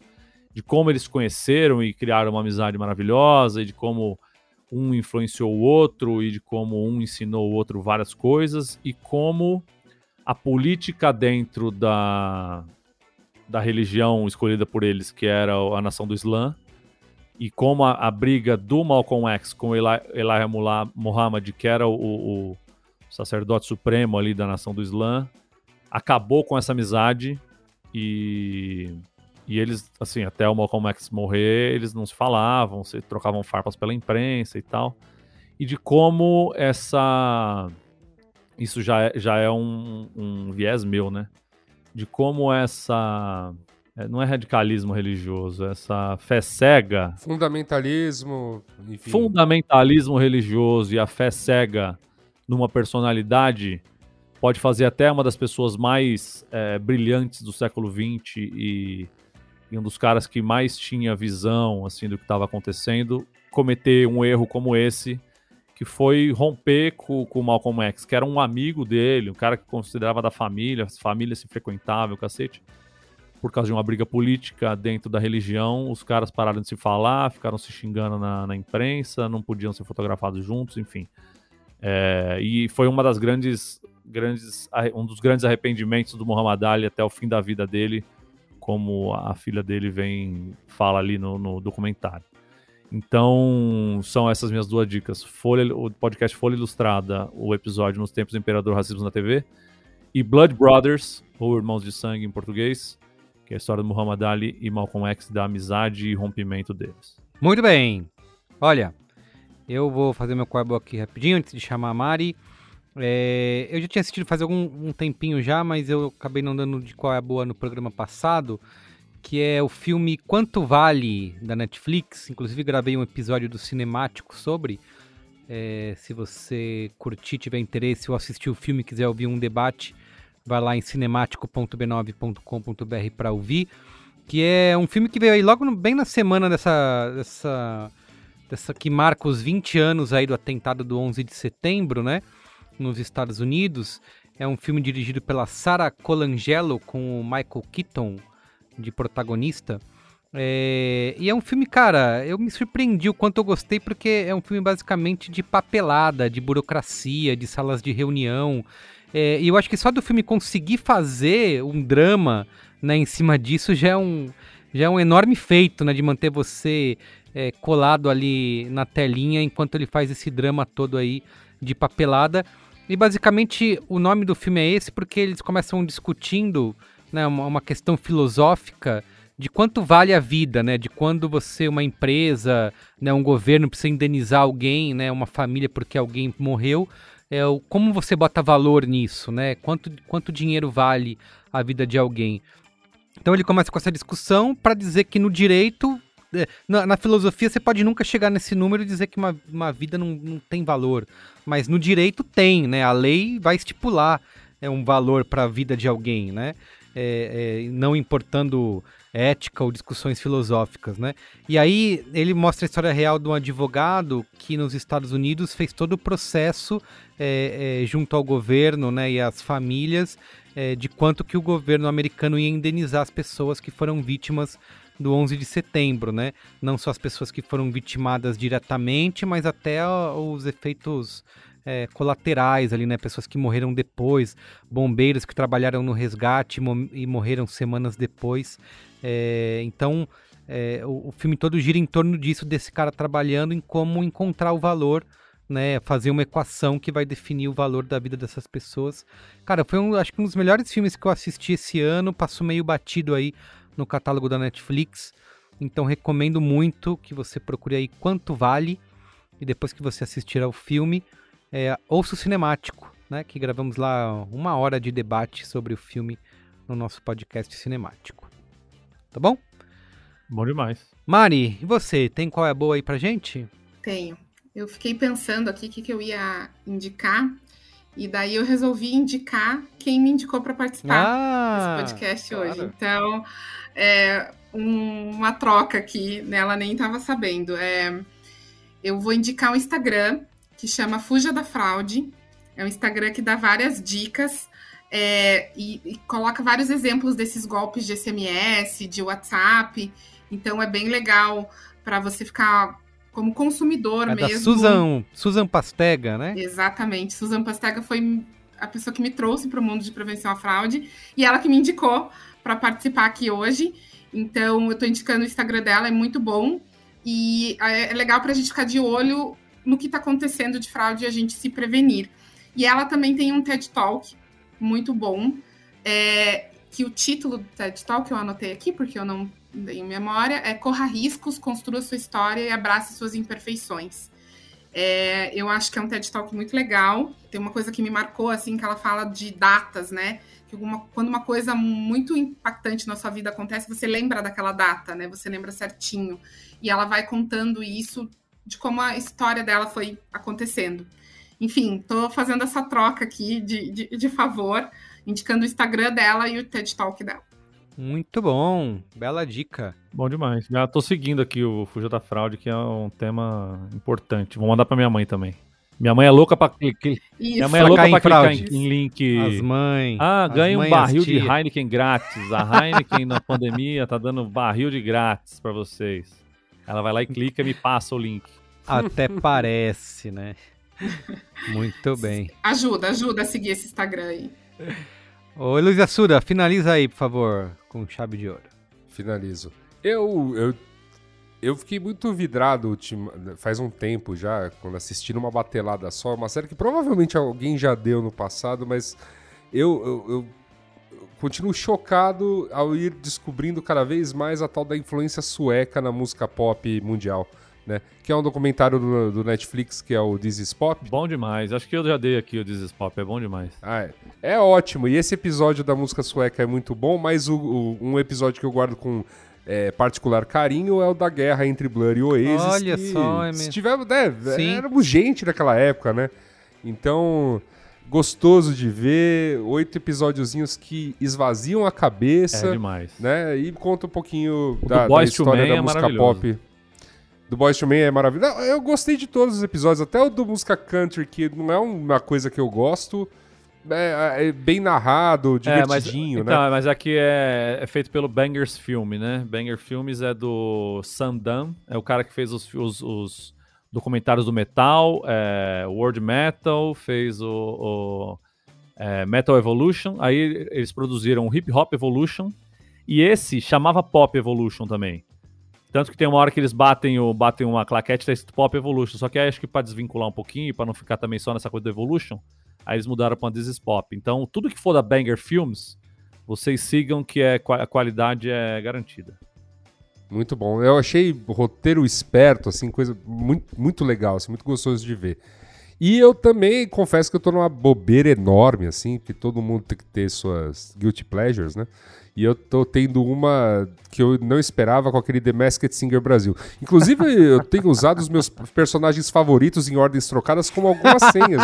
de como eles se conheceram e criaram uma amizade maravilhosa, e de como um influenciou o outro, e de como um ensinou o outro várias coisas, e como a política dentro da, da religião escolhida por eles, que era a nação do Islã, e como a, a, briga do Malcolm X com Eli, Elijah Muhammad, que era o, o, sacerdote supremo ali da nação do Islã, acabou com essa amizade e, e eles, assim, até o Malcolm X morrer, eles não se falavam, se trocavam farpas pela imprensa e tal. E de como essa. Isso já é, já é um, um viés meu, né? De como essa é, não é radicalismo religioso, essa fé cega. Fundamentalismo, enfim. Fundamentalismo religioso e a fé cega numa personalidade pode fazer até uma das pessoas mais é, brilhantes do século XX e, e, um dos caras que mais tinha visão assim do que estava acontecendo cometer um erro como esse, que foi romper com, com o Malcolm X, que era um amigo dele, um cara que considerava da família, as famílias se frequentavam, o cacete. Por causa de uma briga política dentro da religião, os caras pararam de se falar, ficaram se xingando na, na imprensa, não podiam ser fotografados juntos, enfim. É, e foi uma das grandes, grandes, um dos grandes arrependimentos do Muhammad Ali até o fim da vida dele, como a filha dele vem fala ali no, no documentário. Então, são essas minhas duas dicas. Folha, o podcast Folha Ilustrada, o episódio Nos Tempos do Imperador Racismo na TV, e Blood Brothers, ou Irmãos de Sangue em português, que é a história do Muhammad Ali e Malcolm X, da amizade e rompimento deles. Muito bem. Olha, eu vou fazer meu quadro aqui rapidinho antes de chamar a Mari. É, eu já tinha assistido faz algum um tempinho já, mas eu acabei não dando de qual é a boa no programa passado que é o filme Quanto Vale da Netflix. Inclusive gravei um episódio do Cinemático sobre. É, se você curtir, tiver interesse ou assistir o filme, quiser ouvir um debate, vai lá em cinemático.b9.com.br para ouvir. Que é um filme que veio aí logo no, bem na semana dessa, dessa, dessa que marca os 20 anos aí do atentado do 11 de setembro, né? Nos Estados Unidos. É um filme dirigido pela Sarah Colangelo com o Michael Keaton de protagonista. É, e é um filme, cara, eu me surpreendi o quanto eu gostei, porque é um filme basicamente de papelada, de burocracia, de salas de reunião. É, e eu acho que só do filme conseguir fazer um drama né, em cima disso já é um, já é um enorme feito, né? De manter você é, colado ali na telinha enquanto ele faz esse drama todo aí de papelada. E basicamente o nome do filme é esse porque eles começam discutindo né, uma, uma questão filosófica de quanto vale a vida, né? De quando você, uma empresa, né, um governo precisa indenizar alguém, né, uma família porque alguém morreu, é o como você bota valor nisso, né? Quanto, quanto dinheiro vale a vida de alguém? Então ele começa com essa discussão para dizer que no direito, na, na, filosofia você pode nunca chegar nesse número e dizer que uma, uma vida não, não tem valor, mas no direito tem, né? A lei vai estipular é um valor para a vida de alguém, né? é, é, não importando ética ou discussões filosóficas, né? E aí ele mostra a história real de um advogado que nos Estados Unidos fez todo o processo é, é, junto ao governo, né, e às famílias é, de quanto que o governo americano ia indenizar as pessoas que foram vítimas do 11 de setembro, né? Não só as pessoas que foram vitimadas diretamente, mas até os efeitos é, colaterais ali, né? Pessoas que morreram depois, bombeiros que trabalharam no resgate e morreram semanas depois. É, então, é, o, o, filme todo gira em torno disso, desse cara trabalhando em como encontrar o valor, né? Fazer uma equação que vai definir o valor da vida dessas pessoas. Cara, foi um, acho que um dos melhores filmes que eu assisti esse ano, passou meio batido aí no catálogo da Netflix. Então recomendo muito que você procure aí quanto vale e depois que você assistir ao filme, é, Ouço Cinemático, né? Que gravamos lá uma hora de debate sobre o filme no nosso podcast cinemático. Tá bom? Bom demais. Mari, e você? Tem qual é a boa aí pra gente? Tenho. Eu fiquei pensando aqui o que, que eu ia indicar. E daí eu resolvi indicar quem me indicou para participar ah, desse podcast claro. hoje. Então, é um, uma troca aqui, né? Ela nem estava sabendo. É, eu vou indicar o Instagram que chama Fuja da Fraude. É um Instagram que dá várias dicas é, e, e, coloca vários exemplos desses golpes de SMS, de WhatsApp. Então é bem legal para você ficar como consumidor é mesmo. Da Susan, Susan Pastega, né? Exatamente. Susan Pastega foi a pessoa que me trouxe para o mundo de prevenção à fraude e ela que me indicou para participar aqui hoje. Então eu estou indicando o Instagram dela, é muito bom. E é, é legal para a gente ficar de olho no que está acontecendo de fraude e a gente se prevenir. E ela também tem um TED Talk muito bom, é, que o título do TED Talk eu anotei aqui porque eu não tenho memória, é Corra Riscos, Construa Sua História e Abrace Suas Imperfeições. É, eu acho que é um TED Talk muito legal. Tem uma coisa que me marcou, assim, que ela fala de datas, né? Que uma, quando uma coisa muito impactante na sua vida acontece, você lembra daquela data, né? Você lembra certinho. E ela vai contando isso de como a história dela foi acontecendo. enfim, tô fazendo essa troca aqui de, de, de favor, indicando o Instagram dela e o TED Talk dela. Muito bom, bela dica. Bom demais. Já tô seguindo aqui o Fuja da Fraude, que é um tema importante. Vou mandar pra minha mãe também. Minha mãe é louca pra clicar. Minha mãe é louca pra clicar em, em, link. As mães. Ah, ganha um barril de Heineken grátis. A Heineken na pandemia tá dando barril de grátis pra vocês. Ela vai lá e clica e me passa o link. Até parece, né? Muito bem. Ajuda, ajuda a seguir esse Instagram aí. Ô, Luiz Assuda, finaliza aí, por favor, com chave de ouro. Finalizo. Eu, eu, eu fiquei muito vidrado faz um tempo já, quando assisti numa batelada só, uma série que provavelmente alguém já deu no passado, mas eu, eu, eu continuo chocado ao ir descobrindo cada vez mais a tal da influência sueca na música pop mundial né? Que é um documentário do, do, Netflix que é o This is Pop. Bom demais. Acho que eu já dei aqui o This is Pop, é bom demais. Ah, é. é ótimo. E esse episódio da música sueca é muito bom, mas o, o, um episódio que eu guardo com é, particular carinho é o da guerra entre Blur e Oasis. Olha só, é mesmo. Se tiver, né, éramos gente naquela época, né? Então, gostoso de ver, oito episódiozinhos que esvaziam a cabeça. É demais. Né? E conta um pouquinho da, da história da é música pop do Boys to é maravilhoso. Eu gostei de todos os episódios, até o do música country, que não é uma coisa que eu gosto. É, é bem narrado, divertidinho, é, mas, né? Então, mas aqui é, é, feito pelo Bangers Film, né? Banger Filmes é do Sam Dunn, é o cara que fez os, os, os documentários do metal, é, World Metal, fez o, o é, Metal Evolution, aí eles produziram o Hip Hop Evolution, e esse chamava Pop Evolution também. Tanto que tem uma hora que eles batem, o, batem uma claquete tá Pop Evolution. Só que aí acho que pra desvincular um pouquinho, para não ficar também só nessa coisa do Evolution, aí eles mudaram pra This is Pop. Então, tudo que for da Banger Films, vocês sigam que é, a qualidade é garantida. Muito bom. Eu achei roteiro esperto, assim, coisa muito, muito legal, assim, muito gostoso de ver. E eu também confesso que eu tô numa bobeira enorme, assim, que todo mundo tem que ter suas guilty pleasures, né? E eu tô tendo uma que eu não esperava com aquele The Masked Singer Brasil. Inclusive, eu tenho usado os meus personagens favoritos em ordens trocadas como algumas senhas.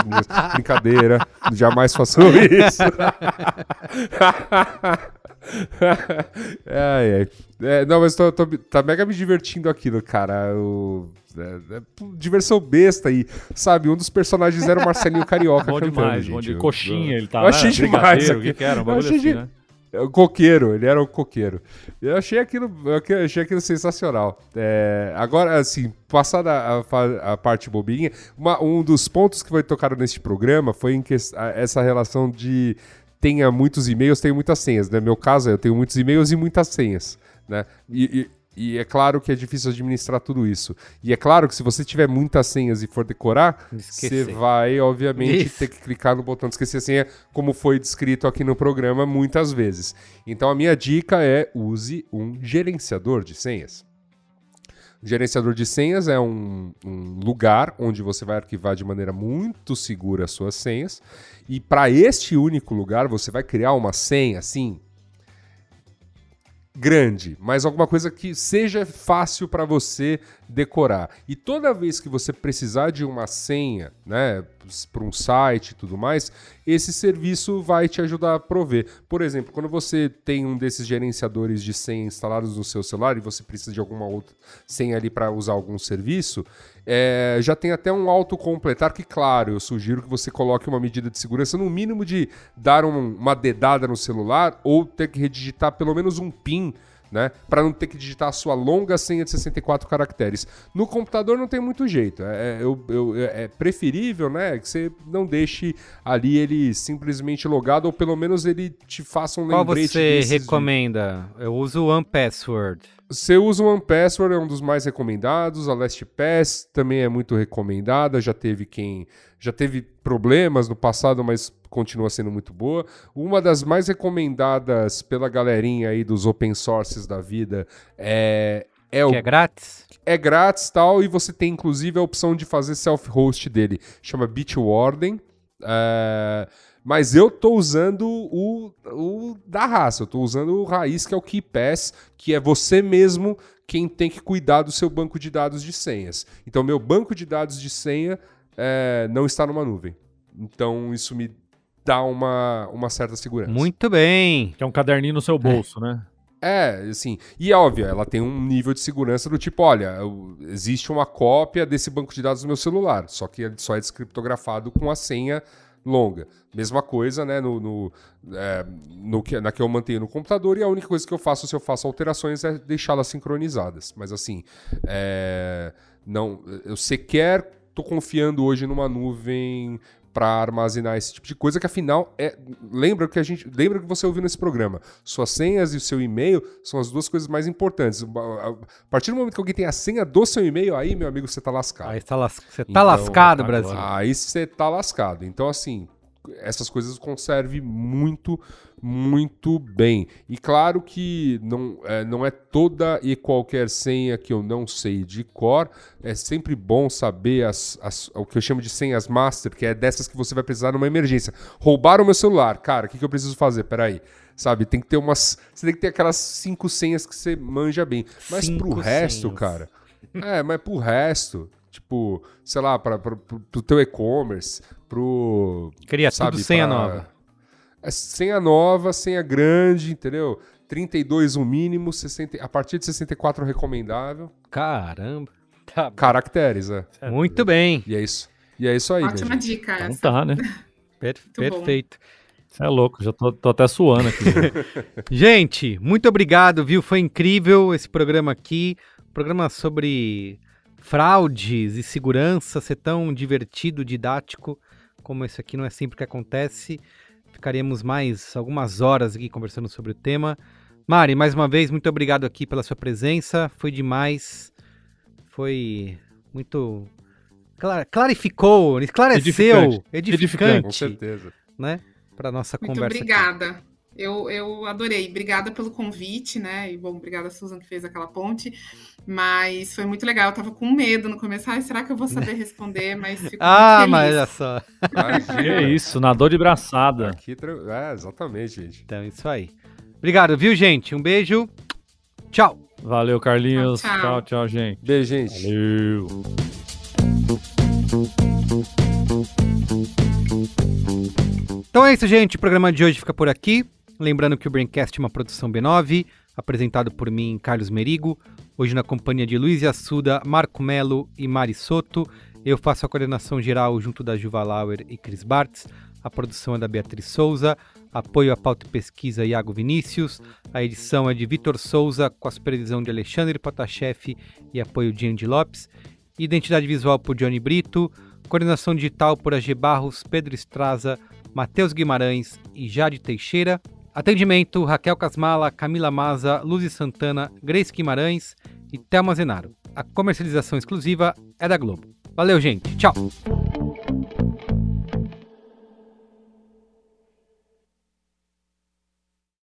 Brincadeira, jamais façam isso. é, é. é, não, mas tô, tô, tá mega me divertindo aquilo, cara. O, é, é, diversão besta aí. Sabe, um dos personagens era o Marcelinho Carioca. Bom cantando, demais, gente. de coxinha, ele tá Eu achei demais. O que, era? Um bagulho assim, de... né? É o coqueiro, ele era o coqueiro. Eu achei aquilo, eu achei aquilo sensacional. É, agora, assim, passada a, a, a, parte bobinha, uma, um dos pontos que foi tocado neste programa foi em que, essa relação de tenha muitos e-mails, tenho muitas senhas. No né? meu caso, eu tenho muitos e-mails e muitas senhas. Né? E, e é claro que é difícil administrar tudo isso. E é claro que se você tiver muitas senhas e for decorar, você vai, obviamente, isso. ter que clicar no botão de esquecer a senha, como foi descrito aqui no programa muitas vezes. Então a minha dica é use um gerenciador de senhas. O gerenciador de senhas é um, um, lugar onde você vai arquivar de maneira muito segura as suas senhas. E para este único lugar, você vai criar uma senha assim grande, mas alguma coisa que seja fácil para você decorar. E toda vez que você precisar de uma senha, né, para um site e tudo mais, esse serviço vai te ajudar a prover. Por exemplo, quando você tem um desses gerenciadores de senha instalados no seu celular e você precisa de alguma outra senha ali para usar algum serviço, é, já tem até um autocompletar que, claro, eu sugiro que você coloque uma medida de segurança no mínimo de dar um, uma dedada no celular ou ter que redigitar pelo menos um PIN né? Para não ter que digitar a sua longa senha de 64 caracteres. No computador não tem muito jeito. É, é eu, eu, é, é preferível, né? Que você não deixe ali ele simplesmente logado ou pelo menos ele te faça um Qual lembrete. Qual você recomenda? De... Eu uso o OnePassword. Você usa o OnePassword, é um dos mais recomendados. A LastPass também é muito recomendada. Já teve quem já teve problemas no passado, mas continua sendo muito boa. Uma das mais recomendadas pela galerinha aí dos open sources da vida é é o que é grátis. É grátis tal e você tem inclusive a opção de fazer self-host dele. Chama Bitwarden. É... Mas eu tô usando o, o da raça, eu tô usando o raiz, que é o KeyPass, que é você mesmo quem tem que cuidar do seu banco de dados de senhas. Então, meu banco de dados de senha é, não está numa nuvem. Então isso me dá uma, uma certa segurança. Muito bem. Que é um caderninho no seu bolso, né? É, assim, e é óbvio, ela tem um nível de segurança do tipo, olha, existe uma cópia desse banco de dados no meu celular, só que ele só é descriptografado com a senha longa. Mesma coisa, né, no, no, é, no que, na que eu mantenho no computador, e a única coisa que eu faço se eu faço alterações é deixá-las sincronizadas. Mas assim, é, não, eu sequer tô confiando hoje numa nuvem para armazenar esse tipo de coisa que afinal é lembra que a gente lembra que você ouviu nesse programa suas senhas e o seu e-mail são as duas coisas mais importantes a partir do momento que alguém tem a senha do seu e-mail aí meu amigo você tá lascado Aí tá las... Você tá Então, lascado, Brasil. aí você tá lascado. Então, assim, essas coisas conserve muito, muito bem. E claro que não é, não é toda e qualquer senha que eu não sei de cor. É sempre bom saber as, as- o que eu chamo de senhas master, que é dessas que você vai precisar numa emergência. Roubaram meu celular. Cara, o que, que eu preciso fazer? Peraí. Sabe, tem que ter umas. Você tem que ter aquelas cinco senhas que você manja bem. Mas Cinco pro resto, senhas. cara. É, mas pro resto, tipo, sei lá, pro, pro teu e-commerce, pro. Cria sabe, tudo senha pra- nova. É senha nova, senha grande, entendeu? 32 o mínimo, 60, a partir de 64 o recomendável. Caramba. Tá. Caracteres, é. Muito bem. E é isso. E é isso aí, Ótima gente. dica Então essa. tá, né? Per- Muito perfeito. Você é louco, já tô, tô até suando aqui. Gente, muito obrigado, viu? Foi incrível esse programa aqui. Programa sobre fraudes e segurança, ser tão divertido, didático, como esse aqui não é sempre que acontece. Ficaremos mais algumas horas aqui conversando sobre o tema. Mari, mais uma vez, muito obrigado aqui pela sua presença. Foi demais. Foi muito. cla- Clarificou, esclareceu, Edificante. edificante, Com certeza. né? Para nossa Muito conversa. aqui. Eu, eu adorei. Obrigada pelo convite, né? E bom, obrigada a Susan que fez aquela ponte. Mas foi muito legal. Eu tava com medo no começo. Ai, será que eu vou saber responder? Mas fico Ah, mas olha só. que isso, nadou de braçada. Aqui, é, exatamente, gente. Então, isso aí. Obrigado, viu, gente? Um beijo. Tchau. Valeu, Carlinhos. Tchau, Tchau, tchau. tchau, gente. Beijo, gente. Valeu. Então é isso, gente. O programa de hoje fica por aqui. Lembrando que o Braincast é uma produção B9, apresentado por mim, Carlos Merigo. Hoje na companhia de Luiz Assuda, Marco Melo e Mari Soto. Eu faço a coordenação geral junto da Juva Lauer e Cris Bartz. A produção é da Beatriz Souza. Apoio à pauta e pesquisa Iago Vinícius. A edição é de Vitor Souza, com a supervisão de Alexandre Potashev e apoio de Andy Lopes. Identidade visual por Johnny Brito. Coordenação digital por AG Barros, Pedro Estraza, Matheus Guimarães e Jade Teixeira. Atendimento: Raquel Casmala, Camila Maza, Luzi Santana, Grace Guimarães e Thelma Zenaro. A comercialização exclusiva é da Globo. Valeu, gente. Tchau.